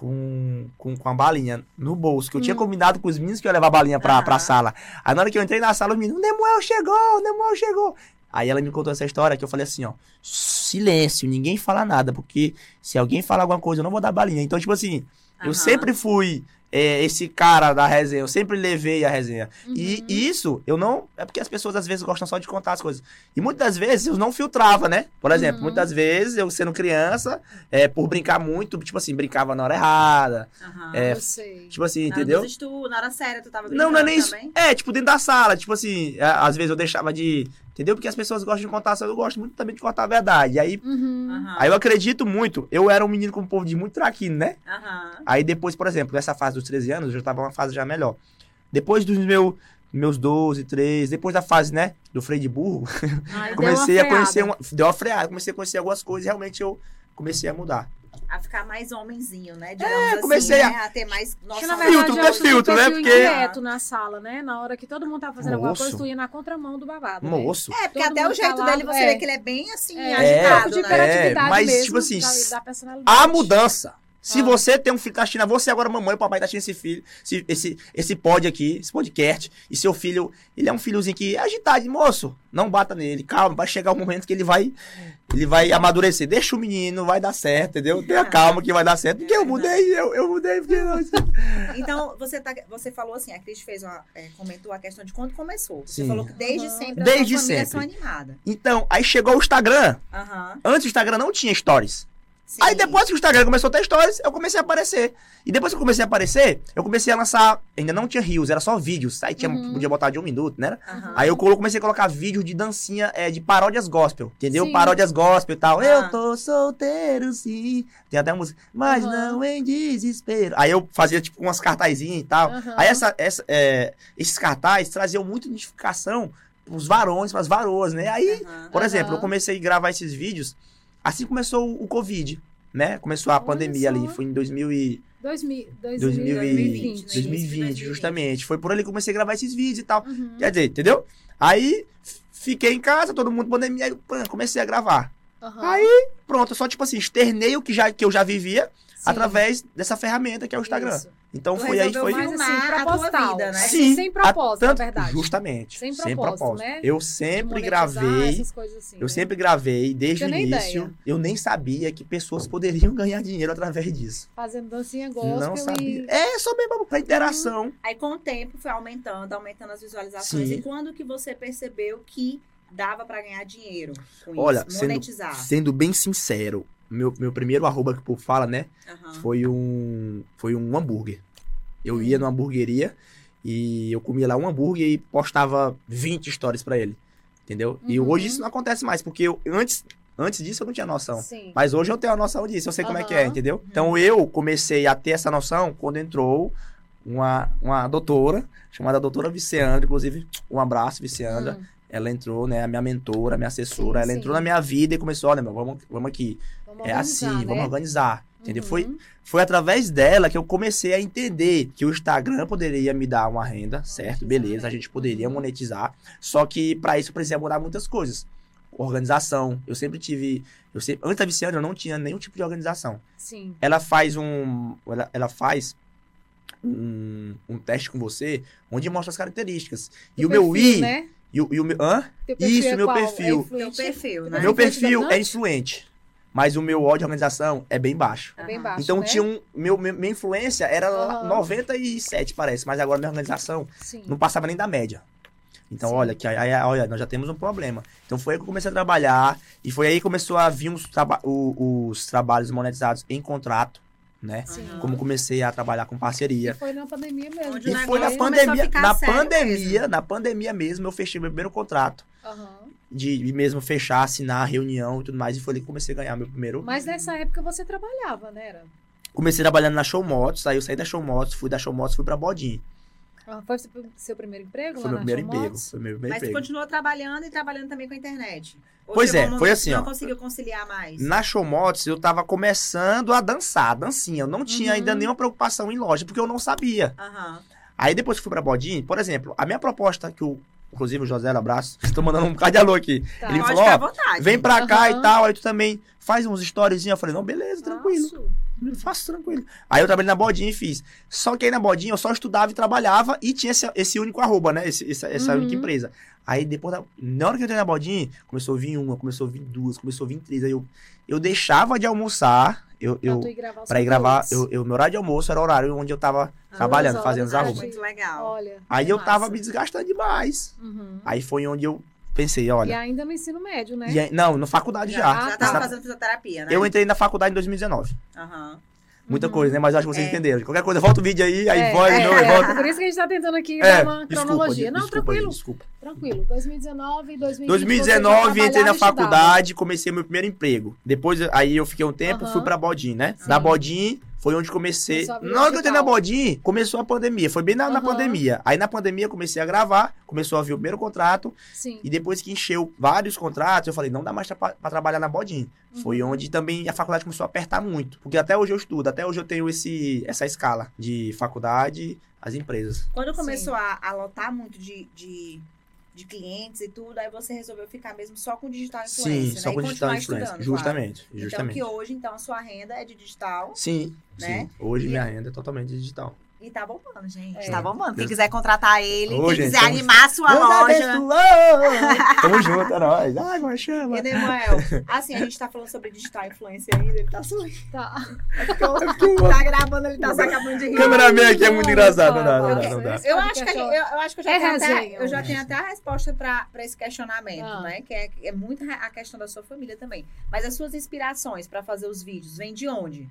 com, com, com a balinha no bolso. Que eu tinha Hum. combinado com os meninos que eu ia levar a balinha pra, pra Aham. sala. Aí na hora que eu entrei na sala, o Nemuel chegou, o Nemuel chegou. Aí ela me contou essa história que eu falei assim, ó. Silêncio, ninguém fala nada, porque se alguém falar alguma coisa, eu não vou dar balinha. Então, tipo assim, eu Aham. sempre fui é, esse cara da resenha, eu sempre levei a resenha. E Uhum. isso, eu não. É porque as pessoas às vezes gostam só de contar as coisas. E muitas das vezes eu não filtrava, né? Por exemplo, Uhum. muitas vezes eu sendo criança, é, por brincar muito, tipo assim, brincava na hora errada. Aham. é, Eu sei. Tipo assim, Na hora entendeu? dos estudos, na hora séria, tu tava Não, não é nem isso. também? É, tipo, dentro da sala, tipo assim, é, às vezes eu deixava de. Entendeu? Porque as pessoas gostam de contar, só eu gosto muito também de contar a verdade. Aí, Uhum. Aham. aí eu acredito muito. Eu era um menino com um povo de muito traquino, né? Aham. Aí depois, por exemplo, nessa fase dos 13 anos, eu já tava uma fase já melhor. Depois dos meu, meus 12, 13, depois da fase, né, do freio de burro, deu comecei a conhecer uma, deu uma freada, comecei a conhecer algumas coisas e realmente eu comecei a mudar. A ficar mais homenzinho, né? Digamos assim, comecei a- né? a ter mais na da- verdade Filtro, que filtro, né? Porque- inquieto na sala, né? Na hora que todo mundo tava fazendo alguma Moço. coisa, tu ia na contramão do babado. né? Moço. É, porque Todo até o mundo jeito calado, dele, você é. vê que ele é bem assim, É, agitado, um pouco de né? hiperatividade É, mas, mesmo, tipo assim, da, da personalidade. A mudança. Se Ah. você tem um filho que tá assistindo, você agora, mamãe, o papai tá assistindo esse filho, esse, esse, esse pod aqui, esse podcast, e seu filho, ele é um filhozinho que é agitado, moço, não bata nele, calma, vai chegar o momento que ele vai, ele vai amadurecer. Deixa o menino, vai dar certo, entendeu? Tenha calma que vai dar certo, porque eu mudei, eu, eu mudei, porque não. Então, você, tá, você falou assim, a Cris fez uma, é, comentou a questão de quando começou. Você Sim. falou que desde Aham. sempre Desde a sua família é sempre. animada. Então, aí chegou o Instagram. Aham. Antes o Instagram não tinha stories. Sim. Aí depois que o Instagram começou a ter stories, eu comecei a aparecer. E depois que eu comecei a aparecer, eu comecei a lançar. Ainda não tinha rios, era só vídeos. Aí tinha, Uhum. podia botar de um minuto, né? Aham. Aí eu comecei a colocar vídeo de dancinha, é, de paródias gospel, entendeu? Sim. Paródias gospel e tal. Ah. Eu tô solteiro, sim. Tem até uma música. Mas Aham. não em desespero. Aí eu fazia, tipo, umas cartazinhas e tal. Aí essa, essa, é, esses cartazes traziam muita identificação pros varões, pras varoas, né? Aí, Aham. por exemplo, eu comecei a gravar esses vídeos assim começou o Covid, né? Começou a Olha pandemia só. ali, foi em 2000 e... 2000, 2020, 2020, 2020, 2020. justamente. Foi por ali que eu comecei a gravar esses vídeos e tal. Uhum. Quer dizer, entendeu? Aí fiquei em casa, todo mundo pandemia, aí comecei a gravar. Aham. Aí, pronto, só tipo assim, externei o que, já, que eu já vivia Sim. através dessa ferramenta que é o Instagram. Isso. Então Tu foi aí, foi. Filmar assim, a tua proposital. vida, né? Sim, sem propósito, a- na verdade. Justamente. Sem Sem propósito, propósito. né? Eu sempre gravei. Essas coisas assim, Eu né? sempre gravei desde o início. ideia. Eu nem sabia que pessoas poderiam ganhar dinheiro através disso. Fazendo dancinha gospel não sabia. e... É só mesmo pra interação. Aí com o tempo foi aumentando, aumentando as visualizações. Sim. E quando que você percebeu que dava pra ganhar dinheiro com Olha, isso? sendo, Monetizar. sendo bem sincero, meu, meu primeiro arroba que o povo fala, né? Aham. Foi um, foi um hambúrguer. Eu ia numa hamburgueria e eu comia lá um hambúrguer e postava 20 stories pra ele. Entendeu? E Uhum. hoje isso não acontece mais, porque eu, antes, antes disso eu não tinha noção. Sim. Mas hoje eu tenho a noção disso, eu sei como é que é, entendeu? Então eu comecei a ter essa noção quando entrou uma, uma doutora, chamada doutora Viciandra, inclusive, um abraço, Viciandra. Hum, Ela entrou, né, a minha mentora, a minha assessora, Sim, ela sim. entrou na minha vida e começou, olha, meu, vamos, vamos aqui. É assim, organizar, vamos né? organizar. Entendeu? Foi, Uhum. foi através dela que eu comecei a entender que o Instagram poderia me dar uma renda, certo? Beleza, né? a gente poderia Uhum. monetizar. Só que para isso precisa mudar muitas coisas. Organização. Eu sempre tive. Eu sempre, antes da Viciana, eu não tinha nenhum tipo de organização. Sim. Ela faz um. Ela, ela faz um, um teste com você onde mostra as características. E o meu perfil, I. Né? E, o- e o meu. Hã? Isso, é meu qual? perfil. É influente? perfil, né? meu perfil é influente. Mas o meu ódio de organização é bem baixo. É bem baixo, Então né? tinha um. Meu, minha influência era Aham. 97, parece, mas agora minha organização Sim. não passava nem da média. Então, Sim. olha, que aí, olha, nós já temos um problema. Então foi aí que eu comecei a trabalhar, e foi aí que começou a vir os, traba- o- os trabalhos monetizados em contrato. né? Sim. Como comecei a trabalhar com parceria. E foi na pandemia mesmo. E foi na pandemia, na pandemia, mesmo. na pandemia mesmo, eu fechei meu primeiro contrato Aham. De de mesmo fechar, assinar a reunião e tudo mais, e foi ali que comecei a ganhar meu primeiro. Mas nessa época você trabalhava, né? Era? Comecei trabalhando na Show Motos, aí eu saí da Show Motos, fui da Show Motos, fui pra Bodin. Ah, Foi seu, seu primeiro emprego Foi lá meu na primeiro Show emprego, Motos? foi meu primeiro Mas emprego. continuou trabalhando e trabalhando também com a internet. Ou Pois é, um foi assim, que ó. Não conseguiu conciliar mais. Na Show Motos, eu tava começando a dançar, dancinha. Eu não tinha Uhum. ainda nenhuma preocupação em loja, porque eu não sabia. Aham. Aí depois que fui pra Bodin, por exemplo, a minha proposta, que o, inclusive o José, abraço, estou mandando um bocado de alô aqui. Tá. Ele Pode falou, ó. Vem pra cá Aham. e tal, aí tu também faz uns storyzinhos. Eu falei, não, beleza, tranquilo. Nossa. Faço tranquilo. Aí eu trabalhei na Bodinha e fiz. Só que aí na Bodinha eu só estudava e trabalhava e tinha esse, esse único arroba, né? Esse- essa essa Uhum. única empresa. Aí depois, da- na hora que eu entrei na Bodinha, começou a vir uma, começou a vir duas, começou a vir três. Aí eu, eu deixava de almoçar, eu, eu, tu ir gravar pra ir gravar, eu, eu, meu horário de almoço era o horário onde eu tava trabalhando, horas, fazendo os ah, arrobas. Muito legal. Olha. Aí eu tava massa. me desgastando demais. Uhum. Aí foi onde eu pensei, E olha. ainda no ensino médio, né? e aí- não, na faculdade já. Já, Ah, já tá. tava Na- fazendo fisioterapia, né? Eu entrei na faculdade em 2019. Aham. Muita Uhum. coisa, né? Mas acho que vocês É. entenderam. Qualquer coisa, volta o vídeo aí, aí É, vai é, aí é, volta. Por isso que a gente tá tentando aqui É, uma desculpa, cronologia. Não, desculpa, tranquilo, desculpa. tranquilo. 2019 e 2020. 2019, você já entrei na faculdade, comecei meu primeiro emprego. Depois, aí eu fiquei um tempo, Aham. fui pra Bodin, né? Sim. Na Bodin, foi onde comecei. Na hora que eu entrei na. Bodin, começou a pandemia. Foi bem na, na Aham. pandemia. Aí na pandemia eu comecei a gravar, começou a vir o primeiro contrato. Sim. E depois que encheu vários contratos, eu falei, não dá mais pra, pra trabalhar na Bodin. Foi Uhum. onde também a faculdade começou a apertar muito. Porque até hoje eu estudo, até hoje eu tenho esse, essa escala de faculdade, as empresas. Quando começou a, a lotar muito de, de, de clientes e tudo, aí você resolveu ficar mesmo só com digital influencer, Sim, né? só E com digital continuar influencer. Justamente, claro. justamente. Então que hoje, então, a sua renda é de digital Sim, né? sim. Hoje E- minha renda é totalmente digital. E tá bombando, gente. É. Tá bombando. Quem quiser contratar ele, Ô, quem gente, quiser tamo- animar a sua Deus loja. Tamo junto, é nóis. Ai, mas chama. E Nemuel, assim, a gente tá falando sobre digital influencer ainda, ele tá sorrindo. Tá. Tá gravando, ele tá se acabando de rir. Cameraman aqui é muito Não, engraçado. Não não, dá, não não, dá, não dá. Eu acho, que a gente- eu, eu acho que eu já, É tenho, resenha até, eu já tenho até a resposta para esse questionamento, Ah. né? Que é, é muito a questão da sua família também. Mas as suas inspirações para fazer os vídeos vêm de onde?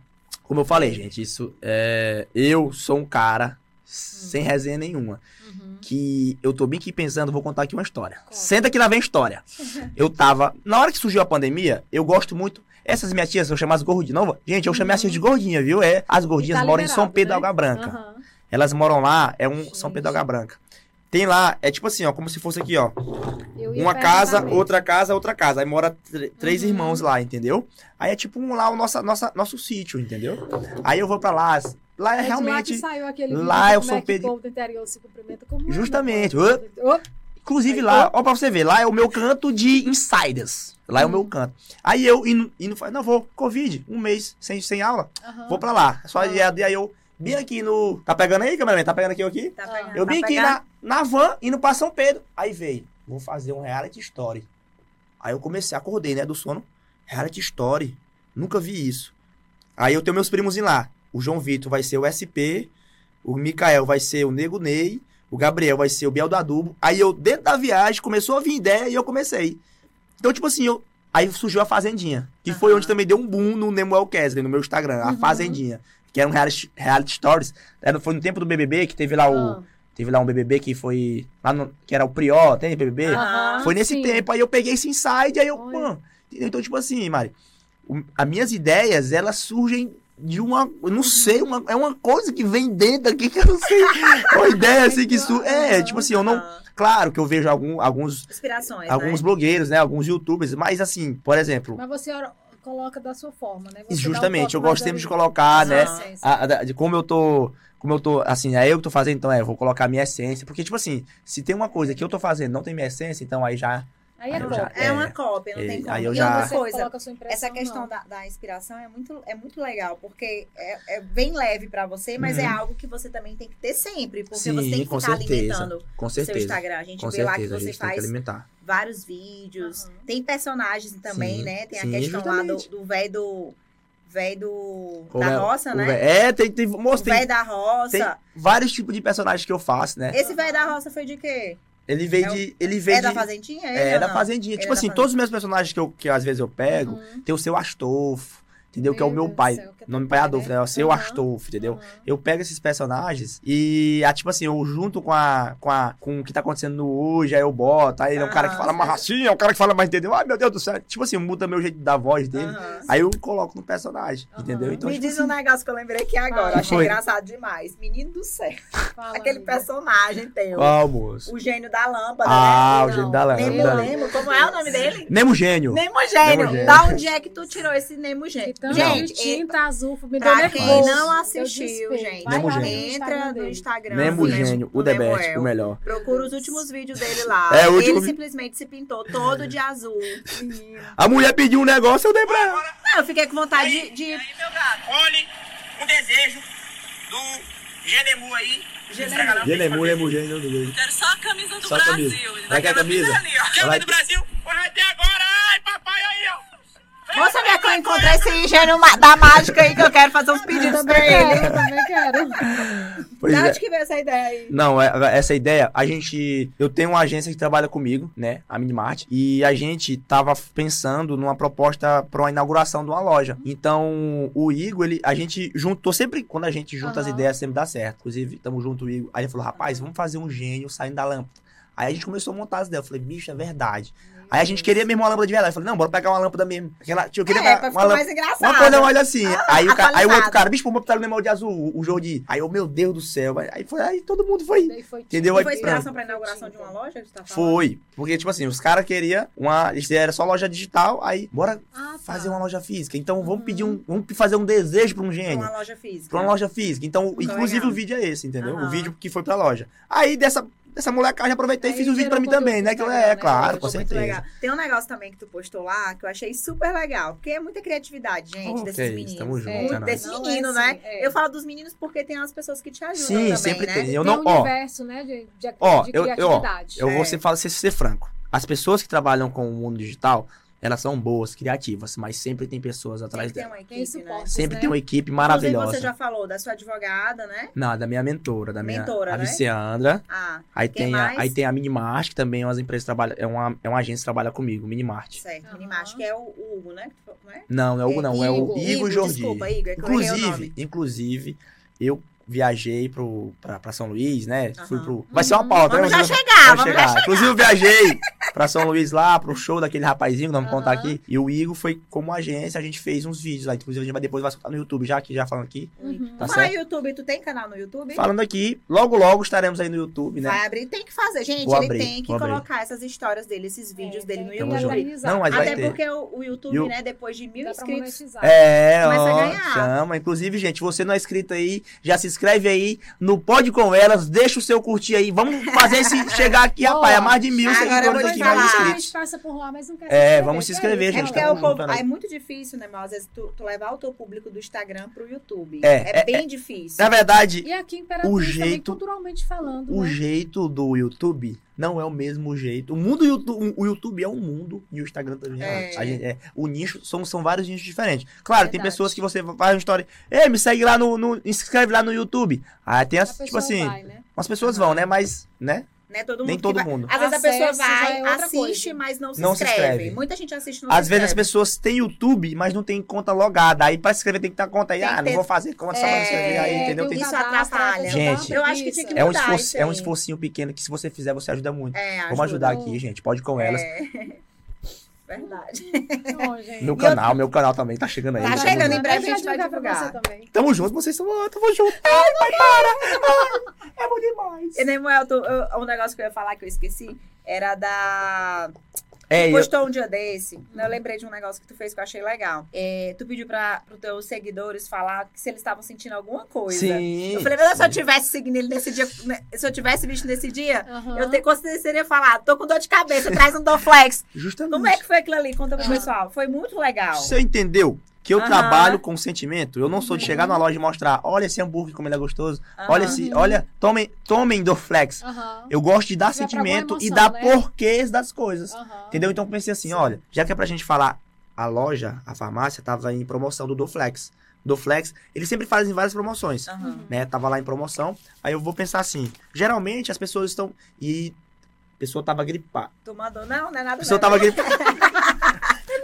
Como eu falei, gente, isso é. Eu sou um cara sem resenha nenhuma. Uhum. Que eu tô bem aqui pensando, vou contar aqui uma história. Senta que lá vem história. Eu tava. Na hora que surgiu a pandemia, eu gosto muito. Essas minhas tias, eu chamo as gordinhas. Não, gente, eu chamei as tias de gordinha, viu? É, as gordinhas tá moram em São Pedro da né? Água Branca. Aham. Elas moram lá, é um Gente. São Pedro da Água Branca. Tem lá, é tipo assim, ó, como se fosse aqui, ó. Uma casa, outra casa, outra casa. Aí mora tr- três Uhum. irmãos lá, entendeu? Aí é tipo um, lá o nosso, nossa, nosso sítio, entendeu? Aí eu vou pra lá. Lá é É lá realmente. lá vídeo eu sou Pedro- é, Justamente. Inclusive lá, ó, pra você ver, lá é o meu canto de insiders. Lá é o meu canto. Aí eu indo, indo não vou, Covid, um mês sem, sem aula, aham. vou pra lá. Só Ah. e aí eu, bem aqui no. Tá pegando aí, cameraman? Tá pegando aqui eu aqui? Tá pegando, Eu tá vim aqui pegando? na, na van, indo pra São Pedro. Aí veio, vou fazer um reality story. Aí eu comecei, acordei, né, do sono. Reality story. Nunca vi isso. Aí eu tenho meus primos em lá. O João Vitor vai ser o SP, o Mikael vai ser o Nego Ney, o Gabriel vai ser o Biel do Adubo. Aí eu, dentro da viagem, começou a vir ideia e eu comecei. Então, tipo assim, eu... aí surgiu a Fazendinha. Que foi Aham. onde também deu um boom no Nemuel Kesley, no meu Instagram. A Uhum. Fazendinha. Que era um reality, reality stories. Era, foi no tempo do BBB que teve lá o... Ah. Teve lá um BBB que foi. Lá no, que era o Prió, tem BBB? Aham. foi nesse sim. tempo. Aí eu peguei esse insight, aí eu. Mano, então, tipo assim, Mari. o- As minhas ideias, elas surgem de uma. Eu não sei, uma, é uma coisa que vem dentro aqui que eu não sei. uma ideia assim que surge. É, tipo assim, eu não. Claro que eu vejo algum, alguns, Inspirações, alguns né? blogueiros, né? Alguns youtubers, mas assim, por exemplo. Mas você ora- coloca da sua forma, né? Você um Justamente, toque eu gosto sempre de colocar, né? A- a- de como eu tô. Como eu tô, assim, é eu que tô fazendo, então é, eu vou colocar a minha essência. Porque, tipo assim, se tem uma coisa que eu tô fazendo não tem minha essência, então aí já. Aí é eu top. já- É, É. uma cópia, não É, tem como. aí eu e já- coisa, essa questão da, da inspiração é muito, é muito legal, porque é, é bem leve pra você, mas é Uhum. algo que você também tem que ter sempre, porque Sim, você tem que com ficar certeza. alimentando Com o seu certeza. Instagram. A gente Com vê lá que certeza, você faz alimentar. vários vídeos. Aham. Tem personagens também, Sim, né? Tem sim, a questão lá justamente. do velho do. Velho do. O Da vé- roça, o né? vé- É, tem, tem, O tem, velho da roça. tem vários tipos de personagens que eu faço, né? Esse velho da roça foi de quê? Ele veio É o- de. Ele veio É da de. Fazendinha? Ele É, ou da? Fazendinha. Ele tipo é da assim, Fazendinha. todos os meus personagens que, eu, que às vezes eu pego, Uhum. tem o seu Astolfo, entendeu? que é o Meu meu Deus pai. céu, é nome pai pai, Adolfo, né? né? É o seu Aham. Astolfo, entendeu? Aham. Eu pego esses personagens e, ah, tipo assim, eu junto com a, com a com o que tá acontecendo no hoje, aí eu boto, aí ele é um cara que fala mais sei. assim, é um cara que fala mais, entendeu? Ai, meu Deus do céu. Tipo assim, muda meu jeito da voz dele. Aí eu coloco no personagem, entendeu? Então, Me tipo diz assim, um negócio que eu lembrei aqui agora. Eu Achei Foi. engraçado demais. Menino do céu. Fala, Aquele amiga. personagem teu. qual, moço? O gênio da lâmpada, Ah, né? o gênio da lâmpada. Nemo, Nemo, como é o nome dele? Nemo gênio. Nemo Gênio. Nemo Gênio. Da onde é que tu tirou esse Nemo Gênio? Tanto Gente, de tinta azul, me deu pra nervoso. quem não assistiu, gente, lá entra no. Instagram. Nemo gênio, o do The Best, Nemuel. o melhor. Procura os últimos vídeos dele lá. É, o último Ele simplesmente se pintou todo de azul. A mulher pediu um negócio, eu dei pra ela. Não, eu fiquei com vontade de. de... Aí, meu gato, olhe o desejo do Genemu aí. Genemu. Genemu, Nemo gênio. Nemo Quero só a camisa do Só Brasil. camisa. Vai que é a camisa? ali, ó. Ver do Brasil? Vai ter agora! Ai, papai, aí, ó! Minha que eu encontrei esse gênio da mágica aí que eu quero fazer uns pedidos pra ele. quero, eu também quero. Pois Da é. onde que veio essa ideia aí? Não, é- essa ideia, a gente. Eu tenho uma agência que trabalha comigo, né? A Minimart. E a gente tava pensando numa proposta para uma inauguração de uma loja. Então, o Igor, ele, a gente juntou sempre. Quando a gente junta as Aham. ideias, sempre dá certo. Inclusive, tamo junto, o Igor. Aí ele falou, rapaz, vamos fazer um gênio saindo da lâmpada. Aí a gente começou a montar as ideias. Eu falei, bicho, é verdade. Aí a gente queria mesmo uma lâmpada de verdade. Eu falei, não, bora pegar uma lâmpada mesmo. Aquela, eu queria É, pra uma ficar lâmpada. mais engraçado. Uma coisa mais assim. Ah, aí, o aí o outro cara, bicho, vamos botar o Neymar de azul, o Jordi. Aí eu, meu Deus do céu. Aí, foi, aí todo mundo foi. Foi Entendeu? tinta. Aí Foi inspiração pra inauguração de uma loja tá falando? Foi. Porque, tipo assim, os caras queriam uma. Era só loja digital, aí bora Ah, tá. fazer uma loja física. Então vamos pedir um. Vamos fazer um desejo pra um Pra gênio. uma loja física. Pra uma loja física. Então, Muito inclusive legal. o vídeo é esse, entendeu? Aham. O vídeo que foi pra loja. Aí dessa, dessa molecagem aproveitei e fiz o vídeo pra mim também, né? Que Instagram, é, né? claro, com certeza. legal. Tem um negócio também que tu postou lá que eu achei super legal. Porque é muita criatividade, gente, Oh, desses meninos. tamo junto, Ana. desse Não, menino, é né? assim, é. Eu falo dos meninos porque tem as pessoas que te ajudam Sim, também, sempre né? tem. Eu Tem não, um ó, universo, né, de, de, Ó, de eu- eu- ó, criatividade. eu vou É. ser, fala- ser, ser franco. As pessoas que trabalham com o mundo digital, elas são boas, criativas, mas sempre tem pessoas atrás Sempre tem dela. uma Tem equipe, né? suporte. Sempre né? tem uma equipe Inclusive, maravilhosa. você já falou da sua advogada, né? Não, da minha mentora, da minha Mentora, a né? Viciandra. Ah, Aí tem, a, mais? aí tem a Minimart, que também é uma empresa que trabalha, é uma, é uma agência que trabalha comigo, Minimart. certo. Aham. Minimart, que é o o Hugo, né? Não é? Não, não é o Hugo, não, é, o Igor. Igor Jordi. Desculpa, Igor, é que eu errei o Inclusive, nome. inclusive, eu viajei pro, pra, pra São Luís, né? Aham. Fui pro. Vai ser uma pauta, Vamos né? já chegar, vai vamos já chegar. Inclusive, eu viajei pra São Luís lá, pro show daquele rapazinho, que vamos contar Aham. aqui. E o Igor foi como agência, a gente fez uns vídeos lá. Inclusive, a gente vai depois vai soltar no YouTube, já aqui, já falando aqui. Uhum. Tá Fala? YouTube, tu tem canal no YouTube? Falando aqui, logo, logo estaremos aí no YouTube, né? Vai abrir, tem que fazer. Gente, Vou ele abrir, tem que vou abrir. colocar essas histórias dele, esses vídeos É, dele no que. YouTube. organizar. Não, mas vai Até ter. porque o, o YouTube, o- né, depois de mil Dá inscritos. É, Começa a ó, ganhar. chama. Inclusive, gente, você não é inscrito aí, já se inscreve aí no Pode Com Elas, deixa o seu curtir aí. Vamos fazer esse chegar aqui, rapaz, a mais de mil seguidores aqui, mais inscritos. gente passa por lá, mas não quer É, vamos se inscrever, É gente, porque tá é, povo, é muito difícil, né, mas às vezes tu, tu levar o teu público do Instagram pro YouTube. É, é, bem difícil. Na verdade, E aqui em Imperatriz O também, jeito- culturalmente falando, o né? jeito do YouTube não é o mesmo jeito. O mundo YouTube, o YouTube é um mundo e o Instagram também é. É. Gente- é. O nicho são, são vários nichos diferentes. Claro, tem Verdade. pessoas que você faz uma história, ei, me segue lá no, no inscreve lá no YouTube. Aí tem as, tipo assim, vai, né? umas pessoas vão, né, mas, né? Né? Todo mundo Nem todo vai- mundo. Às vezes a pessoa Acesso vai, é assiste, coisa. mas não se, Não se inscreve. inscreve. Muita gente assiste não Às se vezes as inscreve. pessoas têm YouTube, mas não tem conta logada. Aí pra se inscrever tem que ter conta aí. Tem Ah, que não ter- vou fazer conta só pra É, me inscrever aí, entendeu? tem Isso atrapalha. Gente, Eu acho que tinha que preguiça. É um, mudar esforço, isso é um esforcinho pequeno que se você fizer, você ajuda muito. É, Vamos ajudar aqui, gente. Pode com elas. É. Verdade. Não, gente. Meu canal, meu canal também tá chegando aí. Tá chegando, em breve Eu a gente vai divulgar pra você também. Tamo junto, vocês são. ah, Tamo junto. Ai, pai, para! Ai, é bom demais. E Nemuel, tu, eu- um negócio que eu ia falar que eu esqueci era da. É, Tu eu, postou um dia desse, eu lembrei de um negócio que tu fez que eu achei legal. É, tu pediu para os teus seguidores falar que se eles estavam sentindo alguma coisa. sim. Eu falei, mas se eu tivesse seguindo ele nesse dia, né, se eu tivesse visto nesse dia, Aham. eu te, consideraria falar, tô com dor de cabeça, traz um Dorflex. Justamente. Como é que foi aquilo ali? Conta pro Aham. pessoal. Foi muito legal. Você entendeu? Que eu Aham. trabalho com sentimento. Eu não sou de chegar na loja e mostrar, olha esse hambúrguer como ele é gostoso. Olha Aham. esse, olha, tomem, tomem Dorflex. Aham. Eu gosto de dar boa sentimento e emoção, dar né? porquês das coisas. Entendeu? Então eu pensei assim, olha, já que é pra gente falar, a loja, a farmácia, tava em promoção do Doflex. Doflex, eles sempre fazem várias promoções, né? Tava lá em promoção. Aí eu vou pensar assim, geralmente as pessoas estão e a pessoa tava gripada. Tu mandou, não, não é nada A pessoa tava gripada.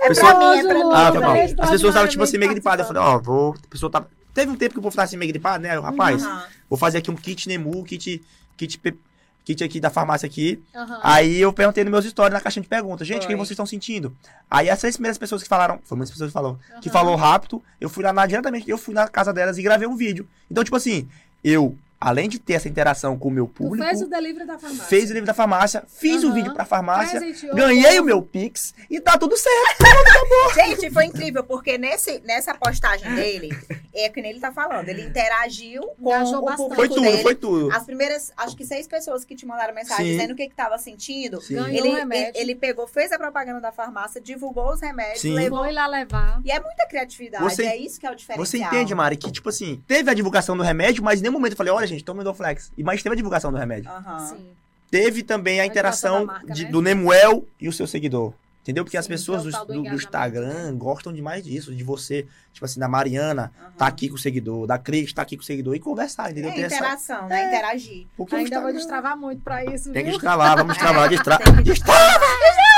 É Pessoa- pra mim, é pra mim. Ah, foi mal. beijo, As pessoas estavam, tipo assim, meio gripadas. Eu falei, ó, vou. A pessoa tava. Teve um tempo que o povo tava assim, meio gripado, né? Rapaz, Aham. vou fazer aqui um kit Nemu, kit. Kit, pe- kit aqui da farmácia aqui. Aham. Aí eu perguntei nos meus stories na caixinha de perguntas, gente, Foi. quem vocês estão sentindo? Aí as três primeiras pessoas que falaram, foi muitas pessoas que falaram, que Aham. falou rápido, eu fui lá na, diretamente, eu fui na casa delas e gravei um vídeo. Então, tipo assim, eu, além de ter essa interação com o meu Tu público, fez o delivery da farmácia. fez o livro da farmácia, fiz o Aham. vídeo pra farmácia, Presenteou ganhei o meu Pix e tá tudo certo. Gente, foi incrível, porque nesse, nessa postagem dele, é que nem ele tá falando, ele interagiu com Engajou o bastante. público Foi tudo, dele. foi tudo. As primeiras, acho que seis pessoas que te mandaram mensagem Sim. dizendo o que que tava sentindo, Sim. Ganhou ele, um remédio. ele, ele pegou, fez a propaganda da farmácia, divulgou os remédios, Sim. levou. Foi lá levar. E é muita criatividade, Você- é isso que é o diferencial. Você entende, Mari, que, tipo assim, teve a divulgação do remédio, mas em nenhum momento eu falei, olha, gente, tome o Dorflex. E mas teve a divulgação do remédio. Aham. Sim. Teve também a A interação marca, de- né? do Nemuel e o seu seguidor. Entendeu? Porque as Sim, pessoas que é o do, do do- Instagram gostam demais disso, de você, tipo assim, da Mariana aham. tá aqui com o seguidor, da Cris tá aqui com o seguidor e conversar, entendeu? É Tem essa- interação, né? Interagir. Porque Ainda vou Instagram- destravar muito pra isso, Tem que viu? destravar, vamos destravar, destra... Tem que destrava! Destrava.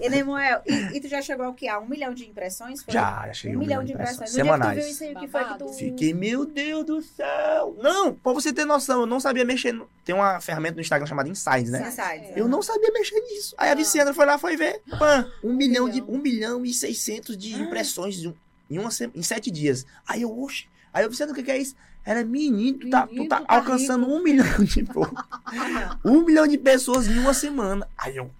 E Nemuel, e, e tu já chegou ao que? A um milhão de impressões? Foi? Já, já cheguei Um um milhão de impressões. No semanais. dia que tu viu isso aí, que foi que tu... Fiquei, meu Deus do céu! Não, pra você ter noção, eu não sabia mexer. no- Tem uma ferramenta no Instagram chamada Insights, né? Insights, Eu não sabia mexer nisso. Aí a Ah. Vicendra foi lá, foi ver. Pã, um, milhão, de. milhão. Um milhão e seiscentos de impressões de um- em, uma, em sete dias. Aí eu, oxe. Aí eu, Vicendra, o que, que é isso? Era menino, tu tá, tu Menino, tá tu tá alcançando um milhão de um milhão de pessoas em uma semana. Aí eu,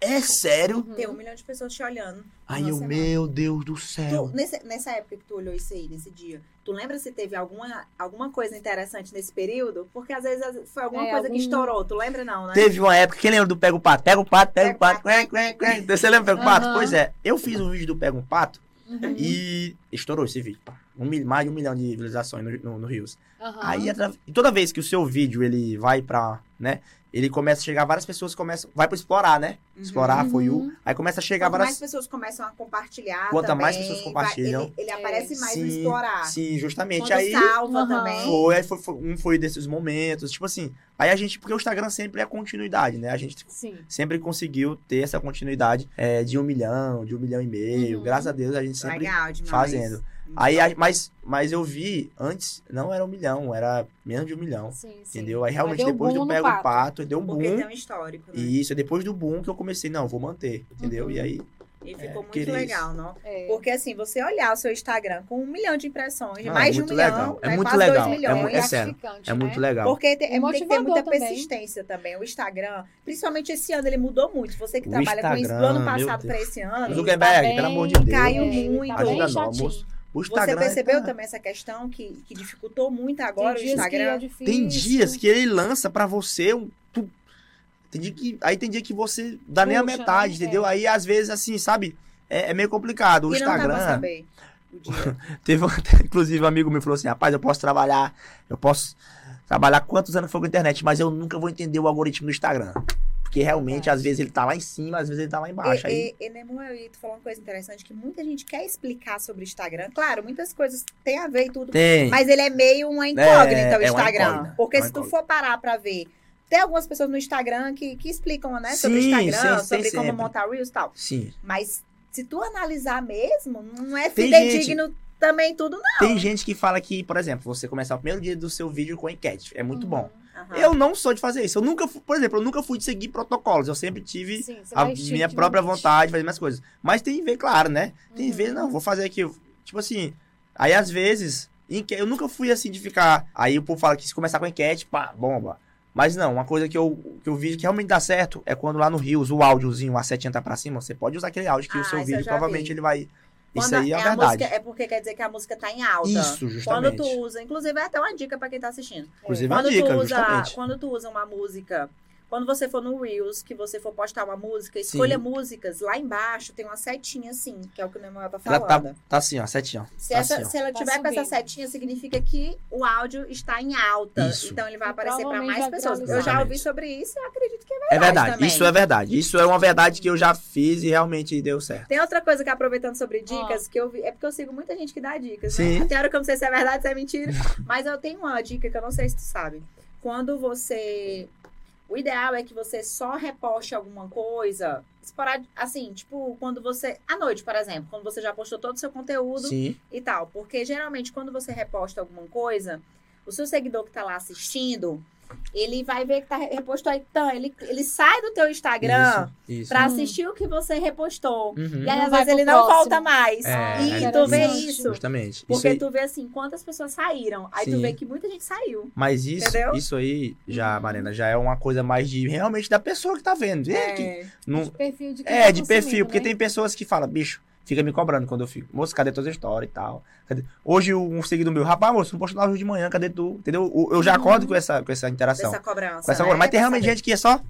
é sério? Uhum. Tem um milhão de pessoas te olhando. Aí eu, meu Deus do céu. Tu, nesse- nessa época que tu olhou isso aí, nesse dia, tu lembra se teve alguma, alguma coisa interessante nesse período? Porque às vezes foi alguma É, coisa algum- que estourou, tu lembra não, né? Teve uma época, quem lembra do Pega o Pato? Pega o Pato, pega o Pato. Pega o Quen, quen, quen. Você lembra do Pega o Pato? Aham. Pois é, eu fiz um vídeo do Pega um Pato Uhum. e estourou esse vídeo. pá. Um, mais de um milhão de visualizações no, no, no Rios. Aham. Aí, e toda vez que o seu vídeo ele vai pra, né? Ele começa a chegar, várias pessoas começam, vai pro explorar, né? Uhum. Explorar, foi o. Uhum. Aí começa a chegar Quanto mais pessoas começam a compartilhar Quanto também, mais pessoas compartilham. ele, ele É. aparece mais no Sim, explorar. Sim, justamente. Quando aí salva Aham. também. foi, aí foi, foi- um foi desses momentos. Tipo assim, aí a gente, porque o Instagram sempre é continuidade, né? A gente Sim. sempre conseguiu ter essa continuidade é, de um milhão, de um milhão e meio. Uhum. Graças a Deus a gente sempre Legal demais. fazendo. Aí, mas, mas eu vi, antes não era um milhão, era menos de um milhão. Sim, sim. Entendeu? Aí realmente depois no Pego o Pato, deu um Porque boom. tem um histórico, né? E isso, é depois do boom que eu comecei, não, vou manter, entendeu? Uhum. E aí, E É, ficou muito queria legal, não? É. Porque assim, você olhar o seu Instagram com um milhão de impressões, Não, mais é de um muito milhão, legal. É né, muito quase legal. dois É milhões. é sério. é muito né? legal. Porque tem, E é, tem que ter muita também. persistência também. O Instagram, principalmente esse ano, ele mudou muito. Você que O trabalha com isso do Instagram, ano passado para esse ano, Zuckerberg, tá pelo amor de Deus. caiu É, ele muito. tá bem Ajuda nós. O você Instagram percebeu tá- também essa questão que, que dificultou muito agora Tem o é Instagram? difícil. Tem dias que ele lança pra você um. Tem dia que, aí tem dia que você dá nem a Puxa, metade, né? entendeu? É. Aí às vezes, assim, sabe? É, é meio complicado. O e não dá pra Instagram. saber. Teve um, inclusive um amigo meu falou assim: rapaz, eu posso trabalhar, eu posso trabalhar quantos anos for com a internet, mas eu nunca vou entender o algoritmo do Instagram. Porque realmente, Verdade. às vezes ele tá lá em cima, às vezes ele tá lá embaixo. aí, E, e, e Nemuel, e tu falou uma coisa interessante que muita gente quer explicar sobre o Instagram. Claro, muitas coisas têm a ver e tudo. tem. Mas ele é meio uma incógnita, É, o é uma Instagram. incógnita, Porque é uma se tu for parar pra ver, tem algumas pessoas no Instagram que, que explicam, né? sobre o Sim, Instagram, sim, sobre como sempre. montar Reels e tal. Sim. Mas se tu analisar mesmo, não é fidedigno também tudo, não. Tem gente que fala que, por exemplo, você começar o primeiro dia do seu vídeo com enquete. É muito Uhum. bom. Aham. Eu não sou de fazer isso. Eu nunca, por exemplo, eu nunca fui de seguir protocolos. Eu sempre tive Sim, a minha própria vontade de fazer minhas coisas. Mas tem vez, claro, né? Tem Uhum. vezes, não, vou fazer aqui. Tipo assim, aí às vezes, eu nunca fui assim de ficar. Aí o povo fala que se começar com enquete, pá, bomba. Mas não, uma coisa que eu, que eu vi que realmente dá certo é quando lá no Rios o áudiozinho, a setinha tá pra cima, você pode usar aquele áudio que Ah, o seu isso eu vídeo provavelmente vi. ele vai. Isso Quando aí é a a verdade. música, é porque quer dizer que a música tá em alta. Isso, Quando justamente. tu usa, inclusive é até uma dica pra quem tá assistindo. Inclusive, é uma Quando dica, usa, justamente. quando tu usa uma música, quando você for no Reels, que você for postar uma música, escolha Sim. músicas. Lá embaixo tem uma setinha assim, que é o que o Nemoel tá Ela falando. tá, tá assim, ó, setinha. ó. Se, Tá essa, assim, ó. se ela Tá tiver com essa subindo. setinha, significa que o áudio está em alta. Isso. Então ele vai aparecer para mais pessoas. Eu já ouvi sobre isso e acredito que é É verdade. verdade, também. isso é verdade. Isso é uma verdade que eu já fiz e realmente deu certo. Tem outra coisa que aproveitando sobre dicas, que eu vi. É porque eu sigo muita gente que dá dicas, Sim. né? Tem hora que eu não sei se é verdade, se é mentira. mas eu tenho uma dica que eu não sei se tu sabe. Quando você O ideal é que você só reposte alguma coisa, esporad- assim, tipo, quando você. À noite, por exemplo, quando você já postou todo o seu conteúdo Sim. e tal. Porque geralmente, quando você reposta alguma coisa, o seu seguidor que tá lá assistindo, ele vai ver que tá repostou aí. Então, ele, ele sai do teu Instagram Isso. isso. pra Hum. assistir o que você repostou. Uhum. E aí, às vezes, ele pro não próximo. volta mais. É, e é tu vê isso. Justamente. Isso Porque aí- tu vê assim, quantas pessoas saíram. Aí tu Sim. vê que muita gente saiu. Mas isso, Entendeu? isso aí, já, Uhum. Marina, já é uma coisa mais de realmente da pessoa que tá vendo. É, que não, De perfil de quem é tá de perfil, porque né? tem pessoas que falam, bicho, fica me cobrando quando eu fico. Moço, cadê tuas histórias e tal? Cadê? Hoje um seguidor meu, rapaz, moço, não posto nada hoje de manhã, cadê tu? Entendeu? O- Eu já acordo com essa, com essa interação. Dessa cobrança. Com essa né? cobrança. Mas tem realmente gente que é só.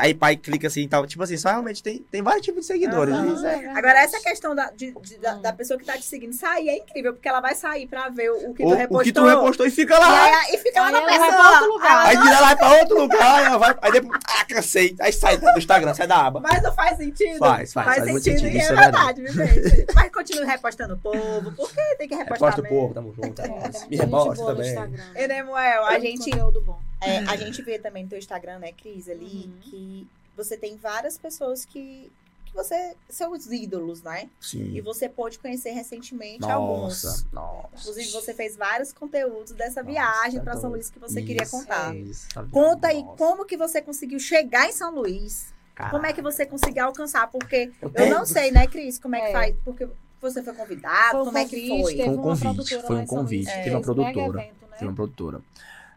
Aí pai clica assim e tal. Tipo assim, só realmente tem, tem vários tipos de seguidores. Isso é-. Agora, essa questão da, de- de- da, da pessoa que tá te seguindo sair é incrível, porque ela vai sair pra ver o, o que o, tu o repostou. que tu repostou e fica E, lá. aí, e fica lá Aí na ela vai pessoa. lugar. Aí vira lá pra outro lugar, ela vai, aí depois, ah, cansei. Aí sai do Instagram, sai da aba. Mas não faz sentido? Faz, faz, faz muito sentido. sentido, E é verdade, viu, gente? Mas continua repostando o povo. Por que tem que repostar Reposta o povo, tamo junto. É, Me no também. Instagram. E, Nemuel, a gente, conteúdo bom. É, a gente vê também no teu Instagram, né, Cris, ali, Uhum. que você tem várias pessoas que, que você são os ídolos, né? E Sim. você pôde conhecer recentemente alguns. Nossa, nossa. Inclusive, você fez vários conteúdos dessa Nossa, viagem tá para São doido. Luís que você queria Isso, contar. isso, tá? Conta aí Nossa, como que você conseguiu chegar em São Luís. Como é que você conseguiu alcançar? Porque eu tenho- não sei, né, Cris, como é que É. faz. Porque você foi convidado, Foi como é que foi? teve Foi um uma convite, produtora foi um São convite, Luís, teve fez uma um produtora, evento, né? Tem uma produtora.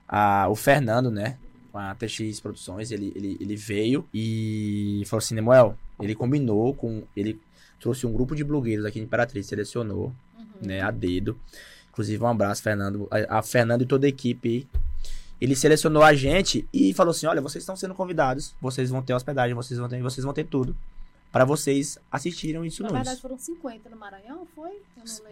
Ah, o Fernando, né? Com a TX Produções, ele, ele, ele veio e falou assim, Nemuel, ele combinou com. Ele trouxe um grupo de blogueiros aqui em Imperatriz, selecionou, Uhum. né, a dedo. Inclusive, um abraço, Fernando. A, a Fernando e toda a equipe aí. Ele selecionou a gente e falou assim: olha, vocês estão sendo convidados, vocês vão ter hospedagem, vocês vão ter, vocês vão ter tudo. Para vocês assistirem isso Na verdade, foram 50 no Maranhão, foi?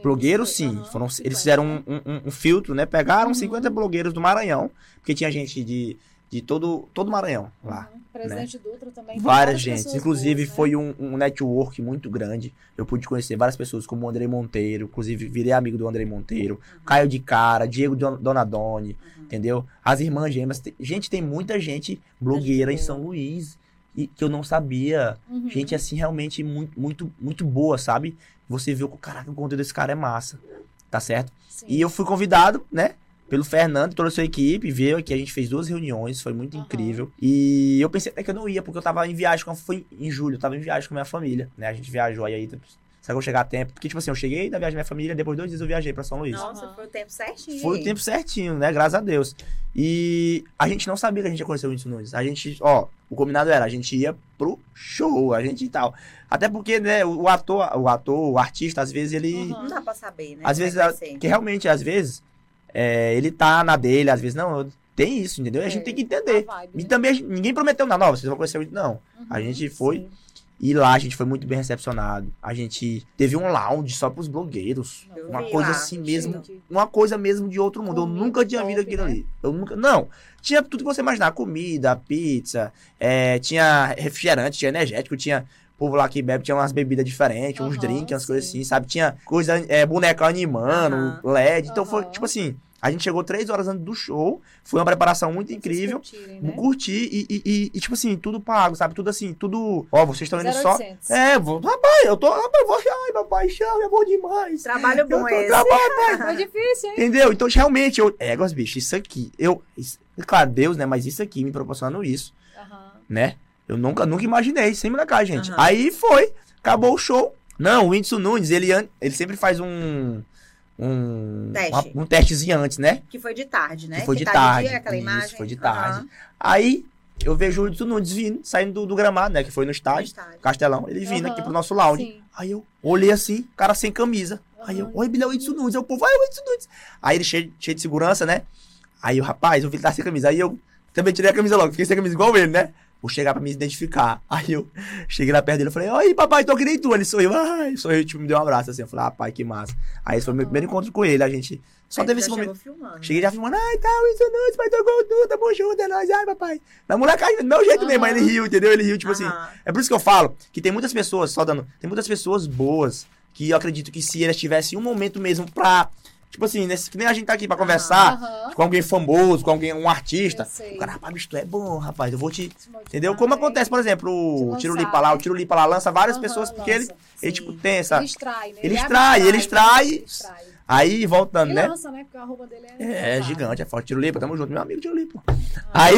Blogueiros, sim. aham, Foram, 50, eles fizeram né? um, um- um filtro, né? Pegaram Uhum. 50 blogueiros do Maranhão, porque tinha gente de, de todo, todo o Maranhão lá. Uhum. Presidente Dutra também. tem Várias gente. Inclusive, boas, né? foi um, um network muito grande. Eu pude conhecer várias pessoas, como o André Monteiro. Inclusive, virei amigo do André Monteiro. Caio de Cara, Diego Don- Donadoni, Uhum. entendeu? As irmãs gêmeas. Gente, tem muita gente blogueira em. São Luís. E que eu não sabia. Uhum. Gente, assim, realmente muito, muito, muito boa, sabe? Você viu que, caraca, o conteúdo desse cara é massa. Tá certo? Sim. E eu fui convidado, né? Pelo Fernando e toda a sua equipe, veio aqui, a gente fez duas reuniões, foi muito Aham. incrível. E eu pensei até que eu não ia, porque eu tava em viagem, foi em julho, eu tava em viagem com a minha família, né? A gente viajou aí, aí será que eu vou chegar a tempo? Porque, tipo assim, eu cheguei da viagem da minha família, depois de dois dias eu viajei pra São Luís. Nossa, foi o tempo certinho. Foi o tempo certinho, né? Graças a Deus. E a gente não sabia que a gente ia conhecer o Whindersson Nunes. A gente, ó, o combinado era, a gente ia pro show, a gente e tal. Até porque, né, o ator, o ator, o artista, às vezes ele. Uhum. Não dá pra saber, né? Às como vezes, é que a- realmente, às vezes, é, ele tá na dele, às vezes, não, eu- tem isso, entendeu? E a gente É, tem que a entender. vibe, E né? também a gente- ninguém prometeu nada, não, vocês vão conhecer o Whindersson, não. A Uhum, gente foi- sim. E lá a gente foi muito bem recepcionado. A gente teve um lounge só pros blogueiros. Eu Uma coisa lá, assim mesmo. Uma coisa mesmo de outro mundo. Eu Comida nunca tinha top, aquilo né? ali. Eu nunca. Não. Tinha tudo que você imaginar: comida, pizza, é, tinha refrigerante, tinha energético, tinha. povo lá que bebe, tinha umas bebidas diferentes, uns Aham, drinks, umas coisas sim. assim, sabe? Tinha coisa, é, boneca animando, Aham. LED. Então foi, Aham. tipo assim, a gente chegou três horas antes do show, foi uma preparação muito Vocês incrível. curtirem, né? Curti e, e, e- e, tipo assim, tudo pago, sabe? Tudo assim, tudo. Ó, vocês estão indo só. 0800. É, vou, rapaz, eu tô. Rapaz, vou. Ai, meu paixão, é bom demais. Trabalho Eu bom tô esse. trabalhando, Foi difícil, hein? Entendeu? Então, realmente, eu. É, bicho, isso aqui. Eu. isso- claro, Deus, né? Mas isso aqui me proporcionando isso, Aham. né? Eu nunca, nunca imaginei, sem me cá, gente. Aham. Aí foi, acabou o show. Não, o Whindersson Nunes, ele, ele sempre faz um. Um, Teste. uma- um testezinho antes, né? Que foi de tarde, né? Que foi de tá tarde, dia, aquela isso, imagem. foi de tarde. Aí eu vejo o Whindersson Nunes vindo, saindo do, do gramado, né? Que foi no estádio, estádio. Castelão. Ele vindo Aham. aqui pro nosso lounge. Sim. Aí eu olhei assim, cara sem camisa. Aí eu, oi, Bilhão Whindersson Nunes. Aí o povo, vai, Whindersson Nunes. Aí ele cheio, cheio de segurança, né? Aí o rapaz, eu vi ele tá sem camisa. Aí eu também tirei a camisa logo, fiquei sem camisa igual ele, né? Vou chegar pra me identificar. Aí eu cheguei lá perto dele, eu falei, oi, papai, tô que nem tu. Ele sorriu, ai, sorriu, tipo, me deu um abraço assim. Eu falei, ah, pai, que massa. Aí esse foi o meu primeiro encontro com ele. A gente só Aí teve esse momento. filmando. Cheguei já filmando, ai, tá, Whindersson Nunes, pai, tô gol, tu, tamo junto, é nóis, ai, papai. Na molecagem, do meu jeito mesmo, aí ele riu, entendeu? Ele riu, tipo assim. Aham. É por isso que eu falo que tem muitas pessoas, só dando, tem muitas pessoas boas que eu acredito que se elas tivessem um momento mesmo pra, Tipo assim, nesse, que nem a gente tá aqui pra conversar Aham. com alguém famoso, com alguém, um artista. O cara, rapaz, bicho, tu é bom, rapaz. Eu vou te. Entendeu? Como né? acontece, por exemplo, o Tiro Lipa lá, né? o Tiro Lipa lá lança várias Aham, pessoas porque ele, lança. ele, Sim. tipo, tem essa. Ele extrai, né? Ele extrai, ele extrai. Ele extrai. Aí, voltando, Ele né? lança, né? Porque a roupa dele é... É, pesada. gigante, é forte. Tiro Lipa, tamo junto, meu amigo Tiro Lipa. Ah. Aí,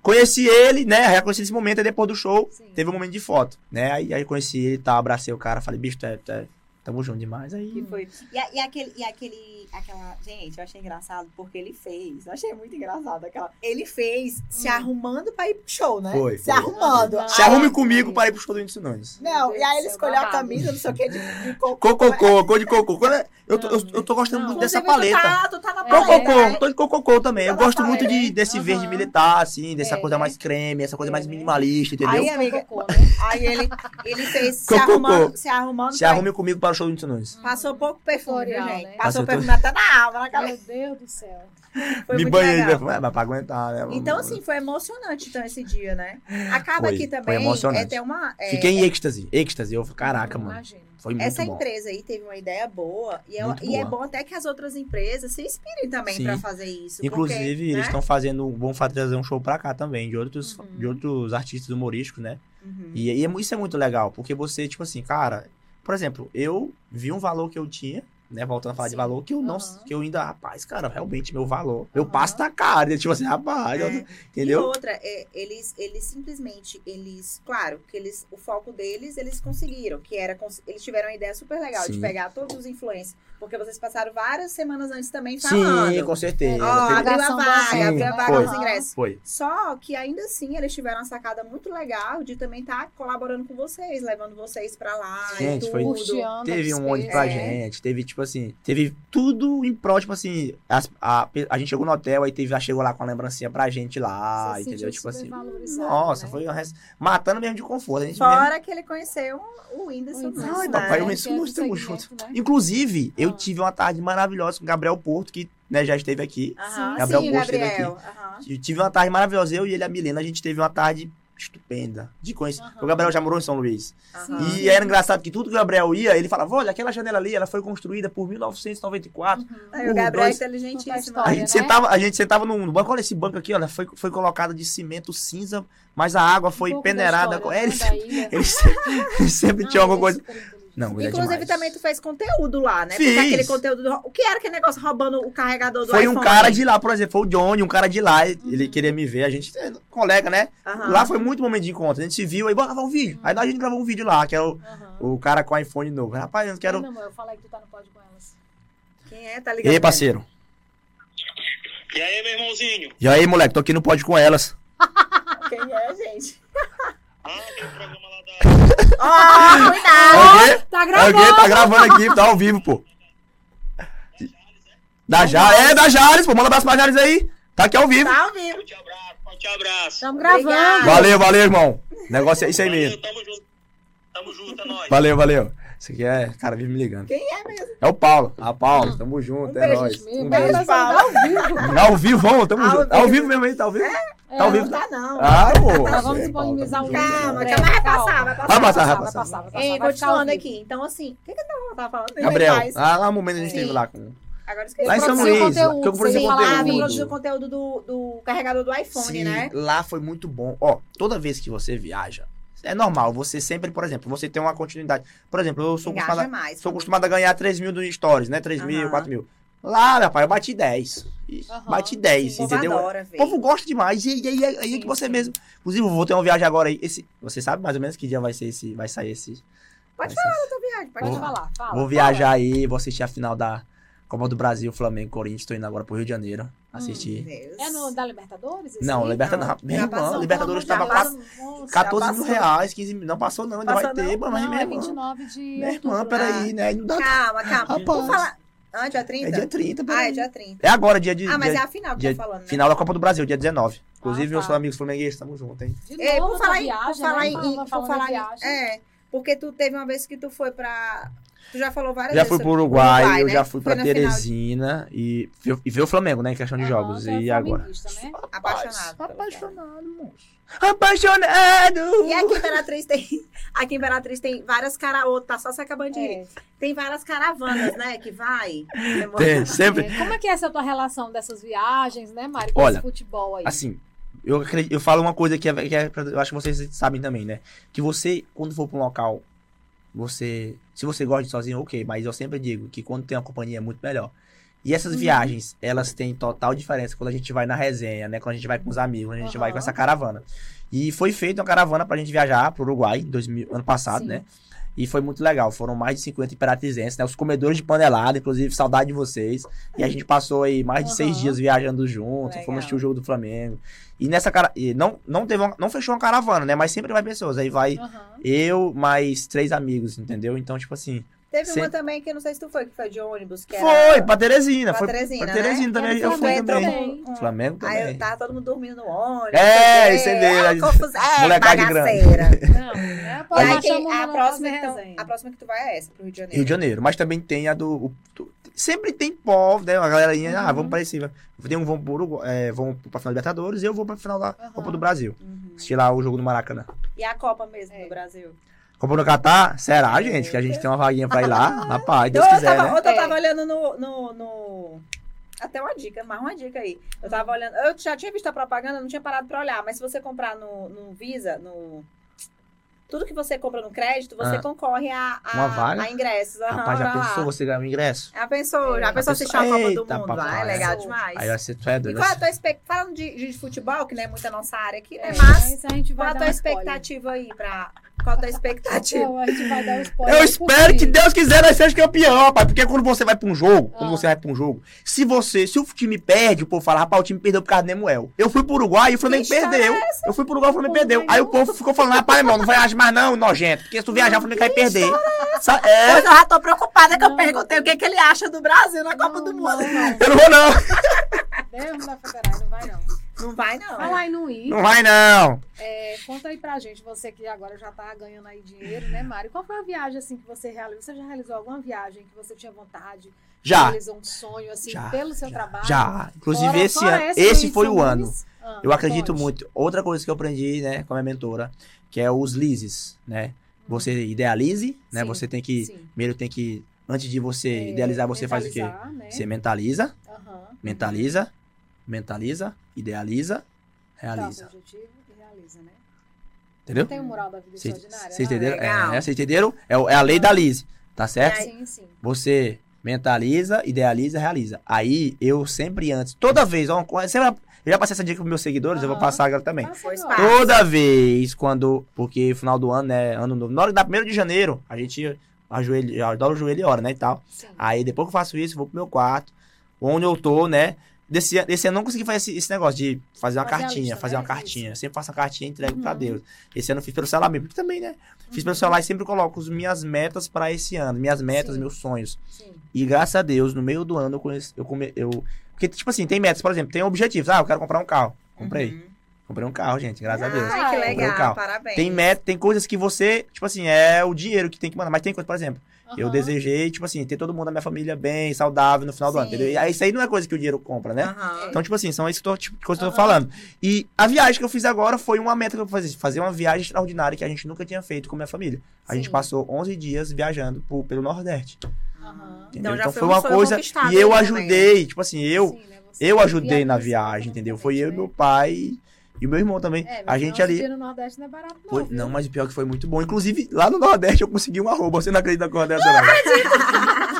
conheci ele, né? Já conheci esse momento, aí depois do show, Sim. teve um momento de foto, né? Aí, aí conheci ele, tá, abracei o cara, falei, bicho, tu é, tu é- tamo junto demais. Que Aí, foi. E, a- e aquele, e aquele, aquela. Gente, eu achei engraçado porque ele fez. Eu achei muito engraçado aquela. Ele fez se Hum. arrumando pra ir pro show, né? Foi, Se foi. arrumando. Não. se arrume comigo para ir pro show do Nunes. Não, e aí ele escolheu a babado. camisa, não sei o que, de, de cocô. Cococô, cor de cocô. Quando é- Eu tô, eu, eu tô gostando Não. muito dessa Inclusive, paleta. Tu tá, tu tá na É. paleta, Cococô, né? tô de cococô também. Eu Tá gosto muito de, desse Aham. verde militar, assim, dessa É, coisa mais creme, essa coisa É, mais minimalista, entendeu? Aí, amiga, Cocô, né? Aí ele, ele fez se arrumando, se arrumando. Se pra- arrume comigo para o show. Passou pouco perfume, gente? né? Passou Passou perfume até na alma, na cabeça. Meu Deus do céu. Foi Me banhei de perfume, é, mas pra aguentar, né? Então, assim, foi emocionante então, esse dia, né? Acaba Foi, aqui foi também. emocionante. É ter uma. é, Fiquei em êxtase, êxtase. Eu, caraca, mano. Imagina. Foi muito essa bom. empresa aí teve uma ideia boa e, é, Muito e é bom até que as outras empresas se inspirem também Sim. pra fazer isso. Inclusive, porque, eles né? estão fazendo, vão fa- trazer um show pra cá também, de outros, Uhum. de outros artistas humorísticos, né? Uhum. E, e é isso é muito legal, porque você, tipo assim, cara, por exemplo, eu vi um valor que eu tinha, né? Voltando a falar de Sim. valor, que eu não, Aham. que eu ainda, rapaz, cara, realmente meu valor. Eu Aham. passo na cara, tipo assim, rapaz, É. E entendeu? outra, é, eles, eles simplesmente, eles, claro, que eles, o foco deles, eles conseguiram, que era, eles tiveram uma ideia super legal de Sim. pegar todos os influencers, porque vocês passaram várias semanas antes também falando. Sim, com certeza. Ó, Teve- abriu a vaga, abriu a vaga Foi. dos ingressos. Foi. Só que ainda assim eles tiveram uma sacada muito legal de também estar colaborando com vocês, levando vocês pra lá Gente, e foi- tudo. A Teve um monte pra despesa. gente, teve, tipo assim, teve tudo em prol, tipo assim, as- a, a gente chegou no hotel, aí teve, já chegou lá com a lembrancinha pra gente lá, Você entendeu? Tipo assim, nossa, né? foi res- matando mesmo de conforto. A gente mesmo- Fora que ele conheceu o Whindersson Ai, né? papai, o Whindersson é do Nunes, tamo segmento, junto. né? Inclusive, eu Ah. tive uma tarde maravilhosa com o Gabriel Porto, que né, já esteve aqui. Aham, Gabriel sim, esteve Gabriel. aham. E tive uma tarde maravilhosa, eu e ele e a Milena, a gente teve uma tarde estupenda. De conhecer. Aham. O Gabriel já morou em São Luís. aham. E era engraçado que tudo que o Gabriel ia, ele falava: olha, aquela janela ali, ela foi construída por 1994. Aí o Gabriel é dois- inteligentíssimo. Conta a gente, né? sentava, a gente sentava num no banco, olha esse banco aqui, olha, foi, foi colocado de cimento cinza, mas a água foi Um peneirada. história, É, né, ele, da sempre, ele sempre, ele sempre Não, tinha alguma é coisa. Não, é Inclusive, demais. também tu fez conteúdo lá, né? Fiz. Porque aquele conteúdo. Do... O que era aquele negócio roubando o carregador do Foi iPhone? um cara de lá, por exemplo, foi o Johnny, um cara de lá, ele queria me ver, a gente é colega, né? Aham. Lá foi muito momento de encontro, a gente se viu, aí bora gravar um vídeo. Aí a gente gravou um vídeo lá, que era o, o cara com o iPhone novo. Rapaz, eu não quero... meu amor, eu falei que tu tá no pódio com elas. Quem é? Tá E ligado? aí, parceiro? E aí, meu irmãozinho? E aí, moleque, tô aqui no pódio com elas. Quem é, gente? Ah, tem um programa Ó, cuidado! O quê? Tá o gravando! quê? Tá gravando aqui, tá ao vivo, pô. Da Jales, é da Jales, pô, manda um abraço pra Jales aí. Tá aqui ao vivo. Tá ao vivo. Forte abraço, forte abraço. Estamos Obrigada. gravando. Valeu, valeu, irmão. Negócio é isso aí Valeu, mesmo. tamo junto. Tamo junto, é nóis. Valeu, valeu. Isso aqui é, cara, vive me ligando. Quem é mesmo? É o Paulo. Ah, Paulo, tamo junto, Um é nóis. Um beijo. tá saindo ao vivo. Ao vivo, vamos, tamo Ao junto. vivo. Ao vivo mesmo aí, tá ao vivo? Tá ao vivo, Não tá? não. Ah, pô. Nós vamos Paulo, disponibilizar o. Calma, é breve, vai calma. passar, vai passar. Vai passar, vai passar, vai passar. Ei, continuando aqui. Então, assim, o que que eu tava falando? Gabriel, ah, lá no momento a gente esteve lá com. Agora eu esqueci. Lá em São Luís, conteúdo, que eu produzi Ah, conteúdo. produziu o conteúdo do, do carregador do iPhone, Sim, né? lá foi muito bom. Ó, toda vez que você viaja, é normal, você sempre, por exemplo, você tem uma continuidade. Por exemplo, eu sou Engaja acostumado, mais. sou acostumado a ganhar 3 mil do Stories, né? 3 mil, Aham. 4 mil. Lá, meu pai, eu bati 10. Ih, Aham, Bati 10, O povo entendeu? adora, O povo gosta demais. E aí, aí, Sim, que você sim. mesmo. Inclusive, eu vou ter uma viagem agora aí. Esse, você sabe mais ou menos que dia vai ser esse. Vai sair esse. Pode falar da tua viagem, pode Vou- falar. fala. Vou viajar aí, vou assistir a final da Copa do Brasil, Flamengo, Corinthians. Tô indo agora pro Rio de Janeiro assistir. Deus. É no da Libertadores? esse Não, aí? Libertadores. Não, Meu já irmão, passou, Libertadores já tava passou. 4, Nossa, 14 já mil reais, 15 mil. Não passou, não, ainda Passou vai ter, não? mas Não, minha é irmã. 29 de Minha irmã, peraí, né? Não dá. Calma, calma. Rapaz. Vou falar. Ah, dia 30? É dia 30, Ah, peraí. é dia 30. É agora, dia de. Ah, mas é dia- a final que dia- tá falando, né? Final da Copa do Brasil, dia 19. Inclusive, Ah, meus tá. amigos flamenguistas, tamo junto, hein? De É, novo, por outra falar, em, viagem, por falar né? em, Falando- por falando em falar em- viagem. é, porque tu teve uma vez que tu foi pra Tu já falou várias Já vezes fui pro o Uruguai, eu né? já fui Foi pra na final de- Teresina e, e ver o Flamengo, né? Em questão de Aham, jogos. E agora? né? Apaixonado Apaixonado, moço. Apaixonado! E aqui em Imperatriz tem. Aqui em Imperatriz tem várias caravanas. Tá só se acabando de. É. Tem várias caravanas, né? Que vai. Tem, sempre. É, Como é que é essa tua relação dessas viagens, né, Mário? Com Olha, esse futebol aí. Assim, eu, acredito, eu falo uma coisa que, é, que é pra- eu acho que vocês sabem também, né? Que você, quando for pra um local, você. Se você gosta de sozinho, ok, mas eu sempre digo que quando tem uma companhia é muito melhor. E essas Uhum. viagens, elas têm total diferença quando a gente vai na resenha, né? Quando a gente vai com os amigos, quando a gente vai com essa caravana. E foi feita uma caravana pra gente viajar pro Uruguai, em 2000, ano passado, Sim. né? E foi muito legal. Foram mais de 50 imperatrizenses, né? Os comedores de panelada, inclusive, saudade de vocês. E a gente passou aí mais de seis Aham. dias viajando junto. Legal. Fomos assistir o jogo do Flamengo. E nessa cara. E não, não, teve uma- não fechou uma caravana, né? Mas sempre vai pessoas. Aí vai Aham. eu mais três amigos, entendeu? Então, tipo assim. Teve uma também que eu não sei se tu foi, que foi de ônibus. Que Foi, era... pra Teresina. pra foi Teresina, pra Teresina né? também. Era Eu fui Flamengo também. também. Um- Flamengo Aí também. eu tava todo mundo dormindo no ônibus. É, não isso é dele, É, a- confusão. É, molecagem grande. bagaceira. Não, né? Pô, E aí a próxima, então, a próxima que tu vai é essa, pro Rio de Janeiro. Rio de Janeiro. Mas também tem a do. o- tu- sempre tem povo, né? A galerinha, ah, Uhum. vamos pra esse. Tem um vão pro é, vão pra final Libertadores e eu vou pra final da Aham. Copa do Brasil. Uhum. Assistir lá o jogo do Maracanã. E a Copa mesmo É. do Brasil. Copa no Catar? Será, gente? Que a gente tem uma vaguinha pra ir lá? Rapaz, Deus eu, quiser, tava, né? ontem eu É. tava olhando no, no, no- Até uma dica, mais uma dica aí. Eu tava olhando. Eu já tinha visto a propaganda, não tinha parado pra olhar, mas se você comprar no, no Visa, no. Tudo que você compra no crédito, você Ah. concorre a, a, Uma vaga? a ingressos. Aham, Rapaz, já pensou você ganhar um ingresso? Já pensou, já É. pensou assistir a? Copa do Mundo? papai. Ah, é legal demais. Aí vai ser tu é E doido. qual é a tua expectativa? Falando de, de futebol, que não é muito a nossa área aqui, né? É, Mas a gente qual vai a tua spoiler. expectativa aí pra. Qual a tua expectativa? Não, a gente vai dar um spoiler. Eu espero que Deus quiser nós seja campeão, rapaz. Porque quando você vai pra um jogo, quando Ah. você vai pra um jogo, se você, se o time perde, o povo fala, rapaz, o time perdeu por causa do Nemuel. Eu fui pro Uruguai e o Flamengo perdeu. Eu fui pro Uruguai e o Flamengo perdeu. vai Aí o povo ficou falando, rapaz, irmão, não viaja mais não, nojento. Porque se tu viajar, o Flamengo vai perder. Sa- É, Pois eu já tô preocupada que eu perguntei o que, que ele acha do Brasil na Copa do não, Mundo. não. eu não vou não. Deus da Federal, não vai não. Não vai, não. Falar em não ir, Não vai não. é, conta aí pra gente, você que agora já tá ganhando aí dinheiro, né, Mário? Qual foi a viagem assim que você realizou? Você já realizou alguma viagem que você tinha vontade? Já. Realizou um sonho assim Já, pelo seu já, trabalho? Já. Inclusive, Fora- esse fora ano. Esse foi o ano. Ah, Eu acredito conte. muito. Outra coisa que eu aprendi, né, com a minha mentora, que é os leases, né? Você idealize, né? Sim, Você tem que. sim. Primeiro tem que. Antes de você É, idealizar, você faz o quê? Né? Você mentaliza, mentaliza, mentaliza, idealiza, Traça o realiza. objetivo e realiza, né? Entendeu? Tem o moral da vida extraordinária? vocês não? entenderam? Legal. É, vocês entenderam? É, é a lei da Lise, tá certo? Sim, sim. Você mentaliza, idealiza, realiza. Aí, eu sempre antes, toda vez, ó, sempre, eu já passei essa dica pros meus seguidores, eu vou passar agora também. Passa agora. passa. Toda vez quando. Porque final do ano, né? Ano novo. Na hora da 1 de janeiro, a gente ajoelha, dobra o joelho e ora, né? E tal. Sim. Aí depois que eu faço isso, eu vou pro meu quarto, onde eu tô, né? Desse, ano- desse ano eu não consegui fazer esse, esse negócio de fazer uma Fazer cartinha, lista, fazer né? uma cartinha. Eu sempre faço uma cartinha e entrego pra Uhum. Deus. Esse ano eu fiz pelo celular mesmo, porque também, né? Fiz pelo celular e sempre coloco as minhas metas pra esse ano, minhas metas, Sim. meus sonhos. Sim. E graças a Deus, no meio do ano eu conheço, eu, come, eu porque tipo assim, tem metas, por exemplo, tem objetivos. Ah, eu quero comprar um carro. Comprei. Uhum. Comprei um carro, gente, graças a Deus. Ai, que um legal, carro. parabéns. Tem meta, tem coisas que você, tipo assim, é o dinheiro que tem que mandar. Mas tem coisa, por exemplo, eu desejei, tipo assim, ter todo mundo da minha família bem, saudável no final do ano, Sim. entendeu? E aí isso aí não é coisa que o dinheiro compra, né? Aham. Então, tipo assim, são isso que eu tô, tipo, que eu tô falando. E a viagem que eu fiz agora foi uma meta que eu fiz, fazer uma viagem extraordinária que a gente nunca tinha feito com a minha família. A gente Sim. passou 11 dias viajando por- pelo Nordeste? Então já Então, foi foi um uma coisa e eu aí também. ajudei, tipo assim, eu Sim, né? Eu ajudei na viagem, entendeu? Foi eu e meu né? pai e meu irmão também. É, a gente ali no Nordeste não é barato, não. foi- não, mas o pior é que foi muito bom. Inclusive, lá no Nordeste eu consegui um arroba. Você não acredita com dessa, não?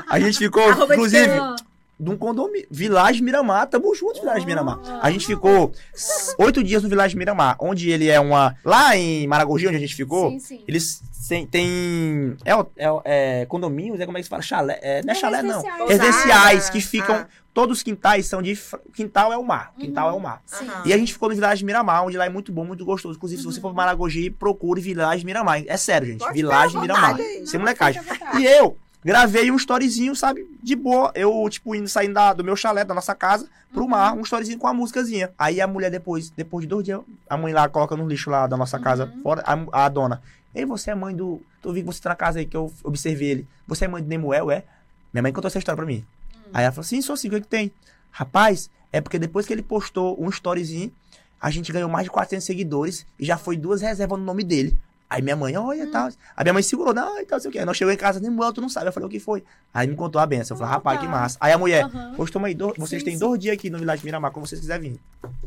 A gente ficou, Arroba de inclusive, Ah, de um condomínio. Village Miramar. Tamo juntos, Village Miramar. Ah. A gente ficou s- oito dias no Village Miramar, onde ele é uma. Lá em Maragogi, onde a gente ficou, Sim, sim. eles têm. tem- é, é, é condomínios, é como é que se fala? Chalé. É, não é chalé, não. residenciais. Residenciais Pousada. que ficam. Ah. Todos os quintais são de. Quintal é o mar. Quintal Uhum. é o mar. Sim. E a gente ficou no Village Miramar, onde lá é muito bom, muito gostoso. Inclusive, se você Uhum. for para Maragogi, procure Village Miramar. É sério, gente. Pode Village Miramar. Sem molecagem. E eu, Gravei um storyzinho, sabe? De boa. Eu, tipo, indo, saindo da- do meu chalé, da nossa casa, pro mar, um storyzinho com a músicazinha. Aí a mulher, depois, depois de dois dias, a mãe lá coloca no lixo lá da nossa casa, fora, a, a dona. Ei, você é mãe do. Eu vi que você tá na casa aí que eu observei ele. Você é mãe do Nemuel, é? Minha mãe contou essa história pra mim. Aí ela falou: sim, sou sim, o que, que tem? Rapaz, é porque depois que ele postou um storyzinho, a gente ganhou mais de 400 seguidores e já foi duas reservas no nome dele. Aí minha mãe, olha, Hum. tal. Aí minha mãe segurou, não, e tal, sei o quê. Nós chegou em casa, Nemuel, tu não sabe. Eu falei, o que foi? Aí me contou a benção. Eu falei, Ah, rapaz, que tá. massa. Aí a mulher, Aham. Pois toma aí, do- vocês Sim, têm sim. dois dias aqui no Village Miramar, como vocês quiserem vir.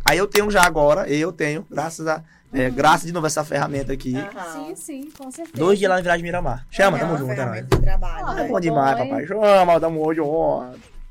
Aí eu tenho já agora, eu tenho, graças a. é, Uhum. graças de novo essa ferramenta aqui. Aham. Sim, sim, com certeza. Dois dias lá no Village Miramar. Chama, É tamo junto, é ferramenta de trabalho, Ah, É né? bom demais, bom, hein? papai. Chama, tamo hoje, ó.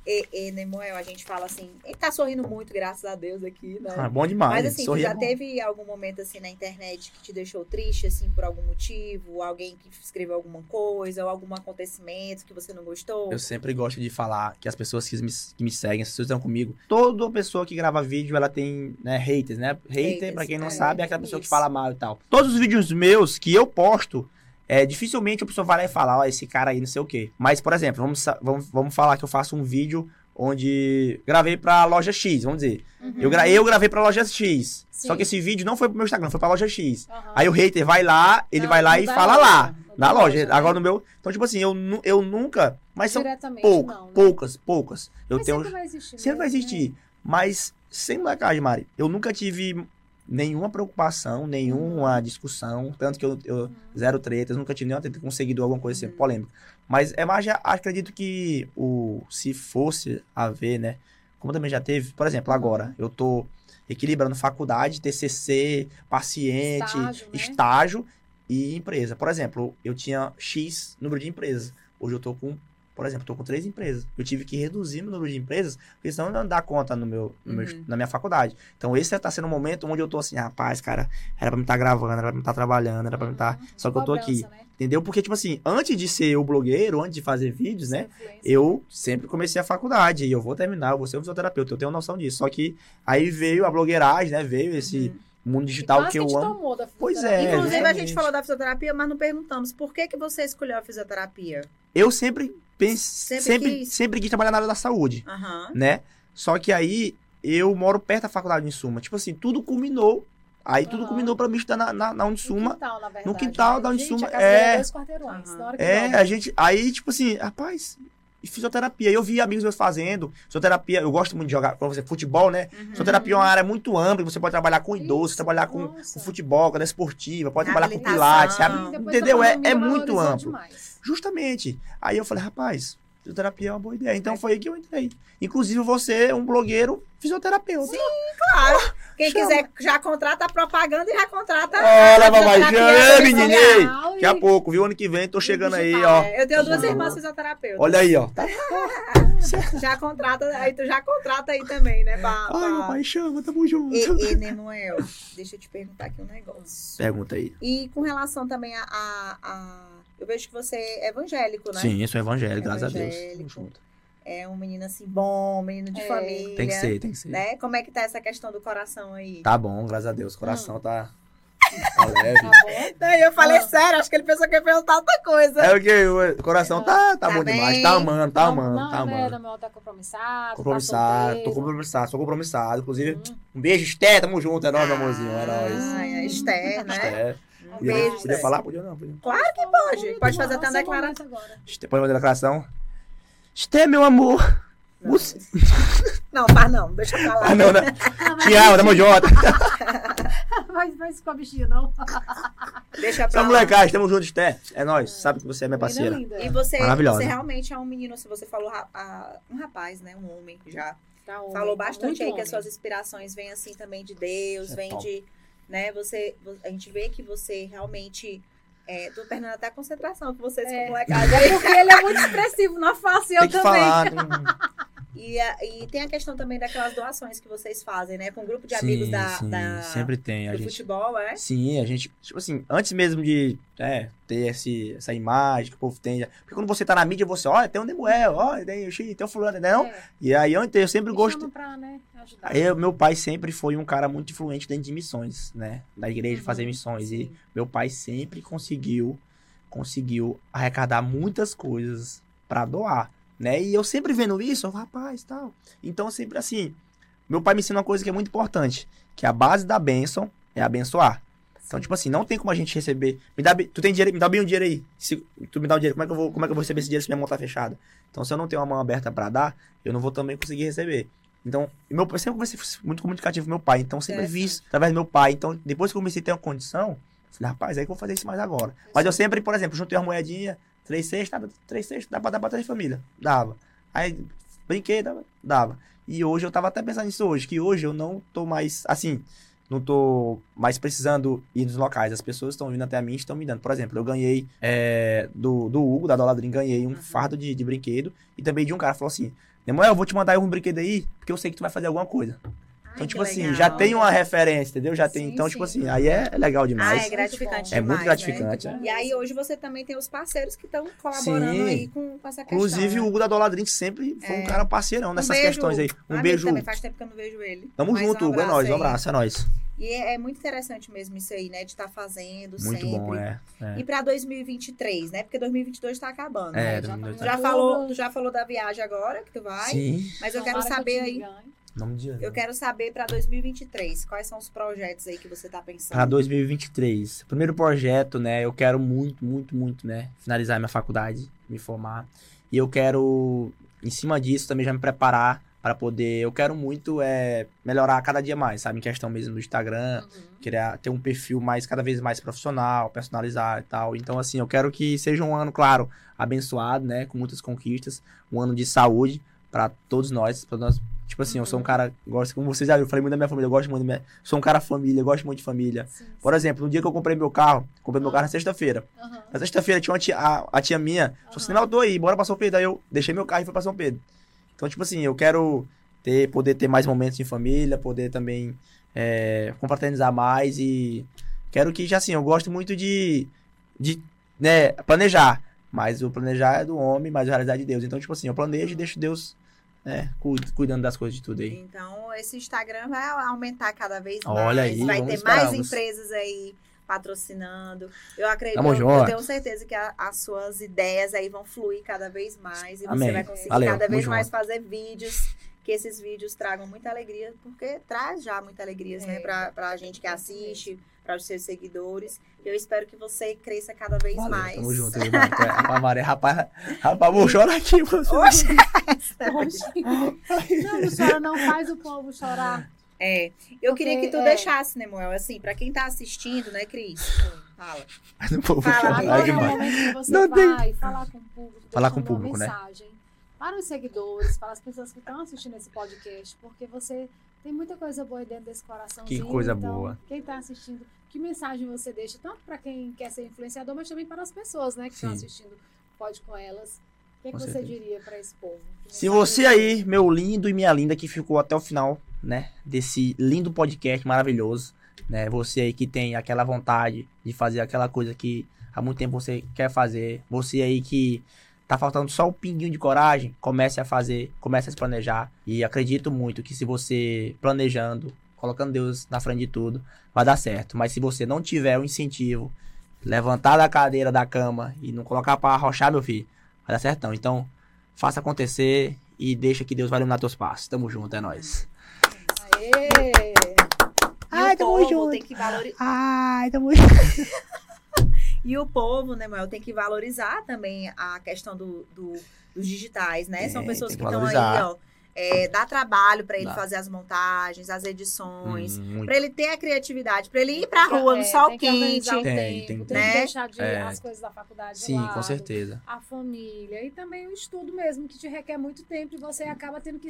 E, e Nemoel, a gente fala assim, ele tá sorrindo muito, graças a Deus, aqui, né? Ah, bom demais. Mas assim, tu é já bom. teve algum momento assim na internet que te deixou triste, assim, por algum motivo? Alguém que escreveu alguma coisa, ou algum acontecimento que você não gostou? Eu sempre gosto de falar que as pessoas que me, que me seguem, as pessoas que estão comigo, toda pessoa que grava vídeo, ela tem né, haters, né? Hater, Haters, pra quem não é, sabe, é aquela pessoa que isso. fala mal e tal. Todos os vídeos meus que eu posto, é, dificilmente a pessoa vai lá e fala, ó, esse cara aí não sei o quê. Mas, por exemplo, vamos, vamos, vamos falar que eu faço um vídeo onde gravei pra loja X, vamos dizer. Uhum. Eu, gra eu gravei pra loja X. Sim. Só que esse vídeo não foi pro meu Instagram, foi pra loja X. Aham. Aí o hater vai lá, ele Não, vai lá e fala lá, no na loja. loja, né? Agora no meu. Então, tipo assim, eu, eu nunca. Mas são poucas, não, né? poucas, poucas. Eu Mas tenho. sempre vai existir. Sempre vai mesmo, né? existir. Mas, sem molecagem, Mari, eu nunca tive nenhuma preocupação, nenhuma Uhum. discussão. Tanto que eu, eu zero tretas, nunca tive nenhuma treta com um seguidor, alguma coisa assim, polêmica. Mas é mais, já, acredito que o se fosse haver, né? Como também já teve, por exemplo, agora, eu tô equilibrando faculdade, TCC, paciente, Estágio, né? estágio e empresa. Por exemplo, eu tinha X número de empresas. Hoje eu tô com, por exemplo, tô com três empresas. Eu tive que reduzir meu número de empresas, porque senão não dá conta no meu, no meu- Uhum. na minha faculdade. Então esse tá sendo um momento onde eu tô assim, rapaz, cara, era pra me estar gravando, era pra me estar trabalhando, era pra me estar. Uhum. Só que eu tô aqui, né? entendeu? Porque, tipo assim, antes de ser o blogueiro, antes de fazer vídeos, né? Eu sempre comecei a faculdade e eu vou terminar, eu vou ser um fisioterapeuta, eu tenho noção disso. Só que aí veio a blogueiragem, né? Veio esse mundo E digital quase que eu amo. tomou da Pois é, Inclusive, a exatamente. gente falou da fisioterapia, mas não perguntamos por que, que você escolheu a fisioterapia? Eu sempre Sempre sempre, quis? sempre quis trabalhar na área da saúde, Aham. né? Só que aí eu moro perto da faculdade de Suma. Tipo assim, tudo culminou. Aí tudo Aham. culminou pra mim estudar na, na, na No Unisuma. quintal, na verdade. No quintal da Gente, Unisuma, a casa dele é. dois quarteirões. Aham. Na hora que É, a gente. Aí, tipo assim, rapaz, e fisioterapia. Eu vi amigos meus fazendo. Fisioterapia, eu gosto muito de jogar, como você, futebol, né? Uhum. Fisioterapia é uma área muito ampla, você pode trabalhar com idosos, trabalhar com, com futebol, com a esportiva, pode trabalhar com pilates, sabe? Entendeu? É, é muito amplo. demais. Justamente. Aí eu falei, rapaz, fisioterapia é uma boa ideia. Então foi aí que eu entrei. Inclusive, você é um blogueiro fisioterapeuta. Claro. Quem Chama. quiser já contrata a propaganda e já contrata. Olha, a papai, fisioterapia chama, pessoal. menino. Pessoal Daqui a pouco, viu? Ano que vem, tô chegando aí, ó. É, eu tenho duas Tá irmãs fisioterapeutas. Olha aí, ó. Tá. Já contrata, aí tu já contrata aí também, né? Pra, Ai, pra... papai, chama, tamo junto. E, e Nemuel, deixa eu te perguntar aqui um negócio. Pergunta aí. E com relação também a, a- a- Eu vejo que você é evangélico, né? Sim, eu sou evangélico, graças a Deus. Evangélico. Tamo junto. É um menino assim bom, um menino de É. família. Tem que ser, tem que ser. Né? Como é que tá essa questão do coração aí? Tá bom, graças a Deus. O coração Hum. tá, tá leve. Tá bom? Não, eu falei Ah. sério, acho que ele pensou que ia perguntar outra coisa. É o que? O coração tá, tá, Tá bom demais. bem. Tá amando, tá Não, amando, não, tá amando. Daniel tá compromissado. Compromissado, tá tô compromissado, sou compromissado. Inclusive, Hum. um beijo, Esté, tamo junto, é nóis, meu amorzinho, é nóis. Ai, a Esther, né? Esté. Um Podia, beijo. podia falar? Podia não, podia. Claro que pode. Pode fazer até uma declaração. agora. Pode fazer declaração? Esté, meu amor. Não. Você... Não, faz não, deixa eu falar. Ah, não, mas Te amo, tamo junto. Vai, vai com a bichinha, não. Deixa pra lá. molecagem, tamo junto, Esté. É nóis, sabe que você é minha parceira. linda. E você, Maravilhosa. você realmente é um menino, se você falou a- um rapaz, né? Um homem já. Tá homem, falou tá bastante aí que homem. as suas inspirações vêm assim também de Deus, é vem top. de. Né, você, a gente vê que você realmente. É, tô perdendo até a concentração com vocês É. com molecada. É porque ele é muito expressivo na face, eu Tem que também. falar. tem- E, a- e tem a questão também daquelas doações que vocês fazem, né? Com um grupo de amigos Sim, da, sim, da- sempre tem. A do gente, futebol, é? Sim, a gente, tipo assim, antes mesmo de é, ter esse, essa imagem que o povo tem. Porque quando você tá na mídia, você, olha, tem o Nemuel, olha, tem o X, tem o fulano, não? É, E aí antes eu sempre pra, né, ajudar. Meu pai sempre foi um cara muito influente dentro de missões, né? Da igreja, Uhum, fazer missões. E sim. meu pai sempre conseguiu, conseguiu arrecadar muitas coisas pra doar, né? E eu sempre vendo isso, eu, rapaz, tal. Então, sempre assim, meu pai me ensina uma coisa que é muito importante, que a base da bênção é abençoar. Então, tipo assim, não tem como a gente receber. Me dá, tu tem dinheiro, me dá bem um dinheiro aí. Se tu me dá o dinheiro, como é que eu vou, como é que eu vou receber esse dinheiro se minha mão tá fechada? Então, se eu não tenho uma mão aberta pra dar, eu não vou também conseguir receber. Então, meu pai sempre conversei muito comunicativo com meu pai, então sempre vi isso através do meu pai. Então, depois que eu comecei a ter uma condição, falei, rapaz, aí que eu vou fazer isso mais agora. Mas eu sempre, por exemplo, juntei uma moedinha, três cestas, dava três cestas, dá pra dar pra três famílias. Dava. Aí, brinquei, dava, dava. E hoje eu tava até pensando nisso hoje, que hoje eu não tô mais, assim, não tô mais precisando ir nos locais. As pessoas estão vindo até a mim e estão me dando. Por exemplo, eu ganhei é, do, do Hugo, da Doladrim, ganhei um fardo de, de brinquedo. E também de um cara falou assim: Nemoel, eu vou te mandar um brinquedo aí, porque eu sei que tu vai fazer alguma coisa. Então, Ai, tipo assim, legal. já tem uma referência, entendeu? Já tem. Sim, então, sim. tipo assim, aí é legal Ah, demais. é gratificante É muito demais, gratificante, né? é. E aí hoje você também tem os parceiros que estão colaborando Sim. aí com, com essa questão. Inclusive, né? o Hugo da Doladrim sempre foi um É. cara parceirão nessas beijo, questões aí. Um amigo beijo. Também faz tempo que eu não vejo ele. Tamo Mas junto, um Hugo. É nóis, um abraço, é nóis. E é, é muito interessante mesmo isso aí, né? De estar fazendo Muito sempre. bom, é. é. E pra 2023, né? Porque 2022 tá acabando. É, né? já, 2022 Tu já Tudo. falou, tu já falou da viagem agora, que tu vai. Sim. Mas eu quero saber aí. Nome de Eu quero saber pra 2023, quais são os projetos aí que você tá pensando? Para 2023. Primeiro projeto, né? Eu quero muito, muito, muito, né? Finalizar minha faculdade, me formar. E eu quero, em cima disso, também já me preparar para poder. Eu quero muito é, melhorar cada dia mais, sabe? Em questão mesmo do Instagram, Uhum. querer ter um perfil mais cada vez mais profissional, personalizar e tal. Então, assim, eu quero que seja um ano, claro, abençoado, né? Com muitas conquistas, um ano de saúde para todos nós, para nós. Tipo assim, eu sou um cara, gosto, como vocês já viram, eu falei muito da minha família, eu gosto muito da minha, sou um cara família, eu gosto muito de família. Sim, Por exemplo, no dia que eu comprei meu carro, comprei meu carro na sexta-feira. sim. Aham. Na sexta-feira tinha uma tia, a, a tia minha, falou assim, tô aí, bora pra São Pedro. Aí eu deixei meu carro e fui pra São Pedro. Então, tipo assim, eu quero ter, poder ter mais momentos em família, poder também é, confraternizar mais e quero que, já assim, eu gosto muito de, de né, planejar. Mas o planejar é do homem, mas a realidade é de Deus. Então, tipo assim, eu planejo e deixo Deus né, cu- cuidando das coisas de tudo aí. Então, esse Instagram vai aumentar cada vez mais. Olha aí, vai ter esperar, mais vamos. empresas aí patrocinando. Eu acredito, Tamo eu, junto. tenho certeza que a- as suas ideias aí vão fluir cada vez mais e Amém. você vai conseguir Valeu, cada vez mais junto. fazer vídeos que esses vídeos tragam muita alegria, porque traz já muita alegria, né, É, pra, pra gente que assiste, para os seus seguidores. Eu espero que você cresça cada vez Valeu, mais. tamo junto, irmão. É, Rapaz, Maria, rapaz, rapaz, vou chorar aqui. mano. Oxe! Oxi. Não, não chora, não faz o povo chorar. É, eu queria que tu é. deixasse, né, Moel, assim, pra quem tá assistindo, né, Cris? Fala. Mas não vou Fala, chorar, é o demais. momento que você Não tem- vai falar com o público. Falar com o público, né? mensagem Para os seguidores, para as pessoas que estão assistindo esse podcast, porque você tem muita coisa boa dentro desse coraçãozinho. Que coisa então, boa. Quem está assistindo, que mensagem você deixa, tanto para quem quer ser influenciador, mas também para as pessoas, né, que estão Sim. assistindo Pode com elas. O que, é que você diria para esse povo? Se você aí, meu lindo e minha linda, que ficou até o final, né, desse lindo podcast maravilhoso, né, você aí que tem aquela vontade de fazer aquela coisa que há muito tempo você quer fazer, você aí que tá faltando só um pinguinho de coragem, comece a fazer, comece a se planejar e acredito muito que se você planejando, colocando Deus na frente de tudo, vai dar certo. Mas se você não tiver o incentivo, levantar da cadeira da cama e não colocar pra arrochar, meu filho, vai dar certo não. Então, faça acontecer e deixa que Deus vai iluminar teus passos. Tamo junto, é nóis. Aê! Ai, tamo junto. tem que valorizar. Ai, tamo junto. E o povo, né, Mael, tem que valorizar também a questão do, do- dos digitais, né? São pessoas que que estão aí, ó. É, dá trabalho pra ele Dá. fazer as montagens, as edições, Hum, pra ele ter a criatividade, pra ele ir que- rua no é, sol tem que quente. o Tem, tempo, tem- tem, tem. que deixar de É. as coisas da faculdade de Sim, lado, com certeza. a família e também o estudo mesmo, que te requer muito tempo e você acaba tendo que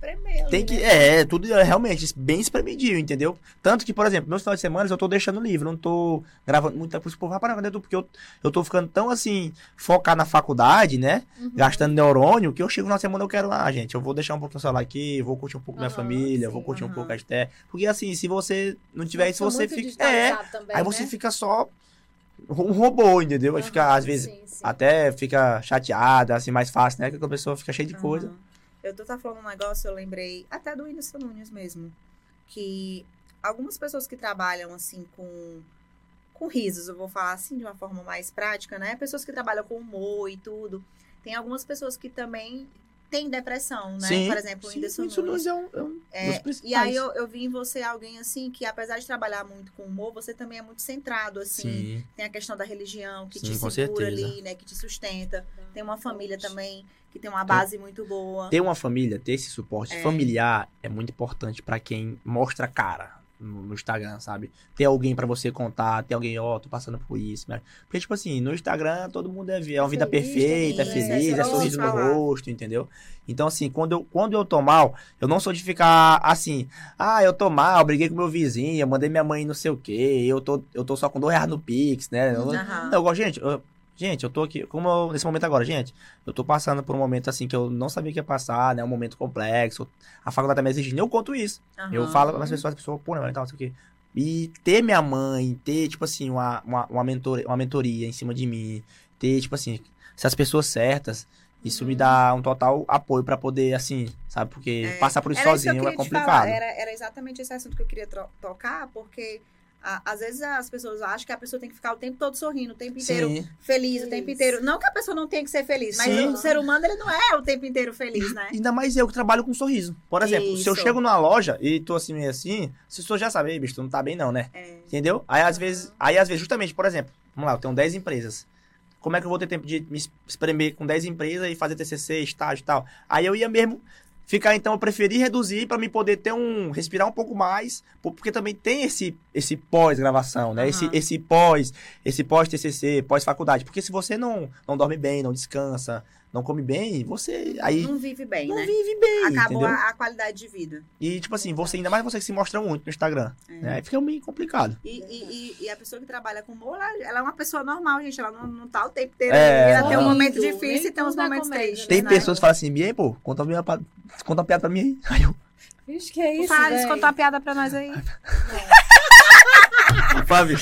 espremer. Tem que, né? é, tudo é realmente bem espremidinho, entendeu? Tanto que, por exemplo, meus finais de semana eu tô deixando livre, não tô gravando muita coisa pro povo, rapaz? Porque eu, eu tô ficando tão assim, focado na faculdade, né? Uhum. Gastando neurônio, que eu chego na semana eu quero, ah, gente, eu vou deixar um pouco no celular aqui, vou curtir um pouco minha Aham, família, sim, vou curtir um aham. pouco a Esté. Porque assim, se você não tiver isso, Sou você fica. É, também, aí você né? fica só um robô, entendeu? Aí fica, às vezes, sim, sim. até fica chateada, assim, mais fácil, né? Que a pessoa fica cheia de coisa. Eu tô tá falando um negócio, eu lembrei até do Whindersson Nunes mesmo. Que algumas pessoas que trabalham assim com, com risos, eu vou falar assim de uma forma mais prática, né? Pessoas que trabalham com humor e tudo. tem algumas pessoas que também têm depressão, né? Sim, Por exemplo, o Whindersson Nunes. Nunes é um, é um É, dos e principais. aí eu, eu vi em você alguém assim que, apesar de trabalhar muito com humor, você também é muito centrado, assim. Sim, Tem a questão da religião que Sim, te segura certeza. ali, né? Que te sustenta. Tem uma família também que tem uma base muito boa. ter uma família, ter esse suporte É. familiar é muito importante pra quem mostra a cara no, no Instagram, sabe? Ter alguém pra você contar, ter alguém, ó, tô passando por isso, né? Porque, tipo assim, no Instagram todo mundo é, é uma vida Feliz, perfeita, é feliz, feliz, é é só sorriso no rosto, entendeu? Então, assim, quando eu, quando eu tô mal, eu não sou de ficar assim, ah, eu tô mal, briguei com meu vizinho, eu mandei minha mãe não sei o quê, eu tô, eu tô só com dois reais no Pix, né? Eu, não, eu gente, eu- gente, eu tô aqui, como eu- nesse momento agora, gente, eu tô passando por um momento assim que eu não sabia que ia passar, né? Um momento complexo. A faculdade tá me exigindo, eu conto isso. Eu Aham. falo para as pessoas, as pessoas, pô, né, tal, não sei o quê. E ter minha mãe, ter, tipo assim, uma, uma, uma, mentor, uma mentoria em cima de mim, ter, tipo assim, essas pessoas certas, isso me dá um total apoio pra poder, assim, sabe? Porque É, passar por isso Era isso que eu sozinho é complicado. Era, era exatamente esse assunto que eu queria tocar, porque a- às vezes as pessoas acham que a pessoa tem que ficar o tempo todo sorrindo, o tempo inteiro Sim, feliz, o tempo inteiro. Não que a pessoa não tenha que ser feliz, mas Sim. o ser humano ele não é o tempo inteiro feliz, né? Ainda mais eu que trabalho com sorriso. Por exemplo, se eu Isso. chego numa loja e tô assim, meio assim, as pessoas já sabem, "Ei, bicho, tu não tá bem não, né? É. Entendeu? Aí às vezes, aí às vezes, justamente, por exemplo, vamos lá, eu tenho 10 empresas. Como é que eu vou ter tempo de me es- espremer com 10 empresas e fazer TCC, estágio e tal? Aí eu ia mesmo ficar, então, eu preferi reduzir pra me poder ter um, respirar um pouco mais, po- porque também tem esse, esse pós-gravação, né? Esse, Aham. esse pós, esse pós-TCC, pós-faculdade. Porque se você não, não dorme bem, não descansa, não come bem, você aí Não vive bem, não né? vive bem, Acabou entendeu? a, a qualidade de vida. E, tipo assim, você ainda mais você que se mostra muito no Instagram, É. né? Aí fica meio complicado. E, e, e- e a pessoa que trabalha com humor, ela, ela é uma pessoa normal, gente. Ela não, não tá o tempo inteiro. É, ela tem um momento difícil e tem uns é momentos comédia, tristes. Tem né? pessoas que falam assim, bien, pô, conta uma, piada- conta uma piada pra mim aí. Aí eu, Vixe, que é isso, Fala, conta uma piada pra nós aí. fala,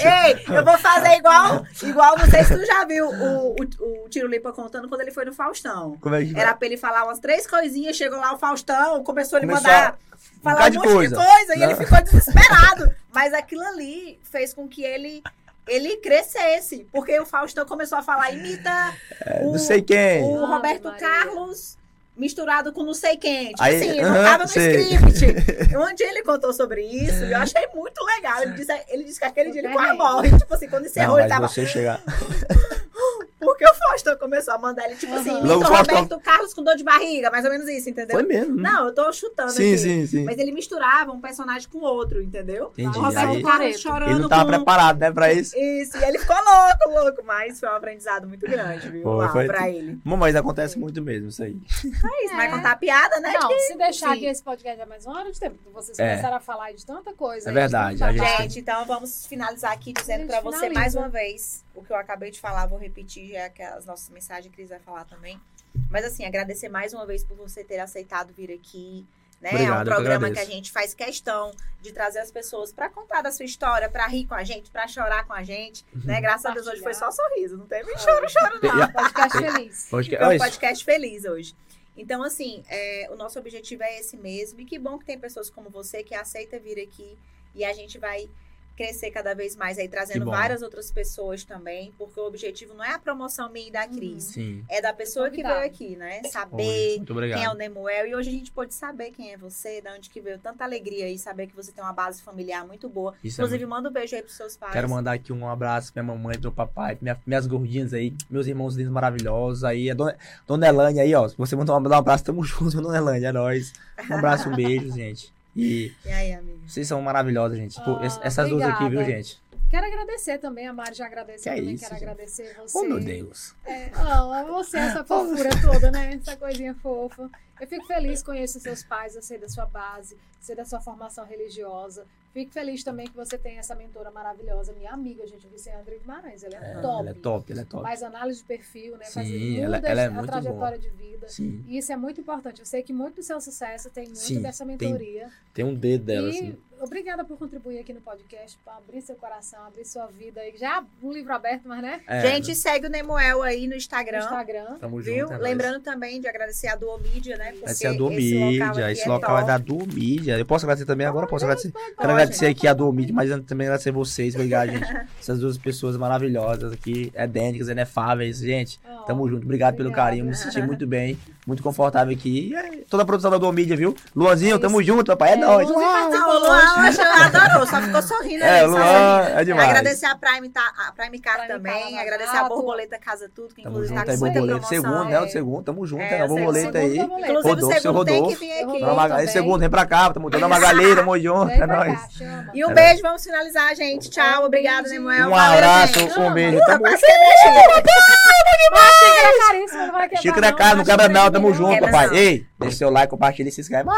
Ei, eu vou fazer igual, igual, não sei se tu já viu o, o, o Tiro Lipa contando quando ele foi no Faustão. Como é que Era pra ele falar umas três coisinhas, chegou lá o Faustão, começou a ele Começou mandar um falar um de monte coisa, de coisa e né? ele ficou desesperado. Mas aquilo ali fez com que ele, ele crescesse, porque o Faustão começou a falar, imita o, Não sei quem. o Roberto Maria. Carlos misturado com não sei quem. Tipo Aí, assim, não aham, tava no sei. script. Onde ele contou sobre isso, eu achei muito legal. Ele disse, ele disse que aquele dia ele quase morre. Tipo assim, quando encerrou, Não, ele tava. você chegar. Porque o Faustão começou a mandar ele, tipo assim, Logo o Roberto Carlos com dor de barriga, mais ou menos isso, entendeu? Foi mesmo. Não, eu tô chutando sim, aqui. sim, sim. Mas ele misturava um personagem com outro, entendeu? Entendi. O Roberto Aí, Carlos chorando ele não tava com... preparado, né, pra isso. Isso, e ele ficou louco, louco. Mas foi um aprendizado muito grande, viu? Foi, lá, foi. pra ele. Bom, Mas acontece muito mesmo isso aí. É isso, vai É. contar piada, né? Não, se deixar sim. aqui esse podcast é mais uma hora de tempo. Vocês É. começaram a falar de tanta coisa. É verdade, gente-. Gente, então vamos finalizar aqui dizendo pra você finaliza. mais uma vez o que eu acabei de falar, vou repetir já que as nossas mensagens que Cris vai falar também. Mas assim, agradecer mais uma vez por você ter aceitado vir aqui. Né? Obrigado, é um programa que, a gente faz questão de trazer as pessoas pra contar da sua história, pra rir com a gente, pra chorar com a gente. Né? Graças a Deus hoje foi só sorriso, não teve choro, choro não. Podcast feliz. Olha um podcast feliz hoje. Então, assim, é, o nosso objetivo é esse mesmo. E que bom que tem pessoas como você que aceita vir aqui. E a gente vai crescer cada vez mais aí, trazendo várias outras pessoas também. Porque o objetivo não é a promoção minha e da Uhum. Cris. Sim. É da pessoa que veio aqui, né? Saber quem é o Nemuel. E hoje a gente pôde saber quem é você, de onde que veio tanta alegria e saber que você tem uma base familiar muito boa. Isso é Inclusive, manda um beijo aí pros seus pais. Quero mandar aqui um abraço pra minha mamãe, pro meu papai, pra minha- minhas gordinhas aí, meus irmãos lindos maravilhosos aí, a dona, dona Elane aí, ó. Se você mandar um dar um abraço, tamo junto, dona Elane, é nóis. Um abraço, um beijo, gente. E E aí, amigo? vocês são maravilhosos, gente. Ah, ess- essas duas aqui, viu, obrigada. gente? Quero agradecer também, a Mari já agradeceu Que é também. isso, Quero gente. agradecer você. Oh, meu Deus. É, oh, você, essa fofura toda, né? Essa coisinha fofa. Eu fico feliz, conheço seus pais, eu sei da sua base, sei da sua formação religiosa. Fico feliz também que você tem essa mentora maravilhosa, minha amiga, gente, Vicente Guimarães. Ela é, É, top. Ela é top, ela é top. Faz análise de perfil, né? Faz Sim, muda ela- ela é a muito trajetória de vida. Sim. E isso é muito importante. Eu sei que muito do seu sucesso tem muito Sim, dessa tem. mentoria. Tem um dedo dela, e assim. Obrigada por contribuir aqui no podcast, para abrir seu coração, abrir sua vida aí. Já um livro aberto, mas né? É, Gente, segue o Nemuel aí no No Instagram. Instagram. tamo junto. Viu? é nóis. Lembrando também de agradecer a Duo Mídia, né? Porque ser a Duo esse local Mídia, aqui esse é local é top. da Duo Mídia. Eu posso agradecer também agora? Posso agradecer? Quero Pode. agradecer aqui a Duo Mídia, mas também agradecer vocês. Obrigado, gente. Essas duas pessoas maravilhosas aqui, idênticas, inefáveis. Gente, Ó, Tamo junto. Obrigado pelo Obrigada. carinho. Me senti muito bem, muito confortável aqui. E é toda a produção da Dom Mídia, viu? Luanzinho, tamo junto, papai. É, nóis. Luan Luan hoje adorou, só ficou sorrindo. É, Luan é demais. Agradecer a Prime, tá, a Prime Car Prime também, Car, agradecer Gato. a Borboleta Casa Tudo, que Tamo inclusive junto tá com borboleta. Segundo, né? O segundo, tamo junto. É, É, a borboleta aí. Rodolfo, o seu segundo tem que Rodolfo. vir aqui. Dona Maga- também. Esse segundo, vem pra cá, tamo dando uma Magalhães, tamo junto. É nóis. E um É. beijo, vamos finalizar, gente. Tchau, obrigada, Nemuel. Um abraço, um beijo. Tamo rapaz, a xícara. Mas a xícara é caríssima, não vai quebrar. Xícara é cara, não quebra não, tamo junto, rapaz. Ei, deixa seu like, compartilha e se inscreve.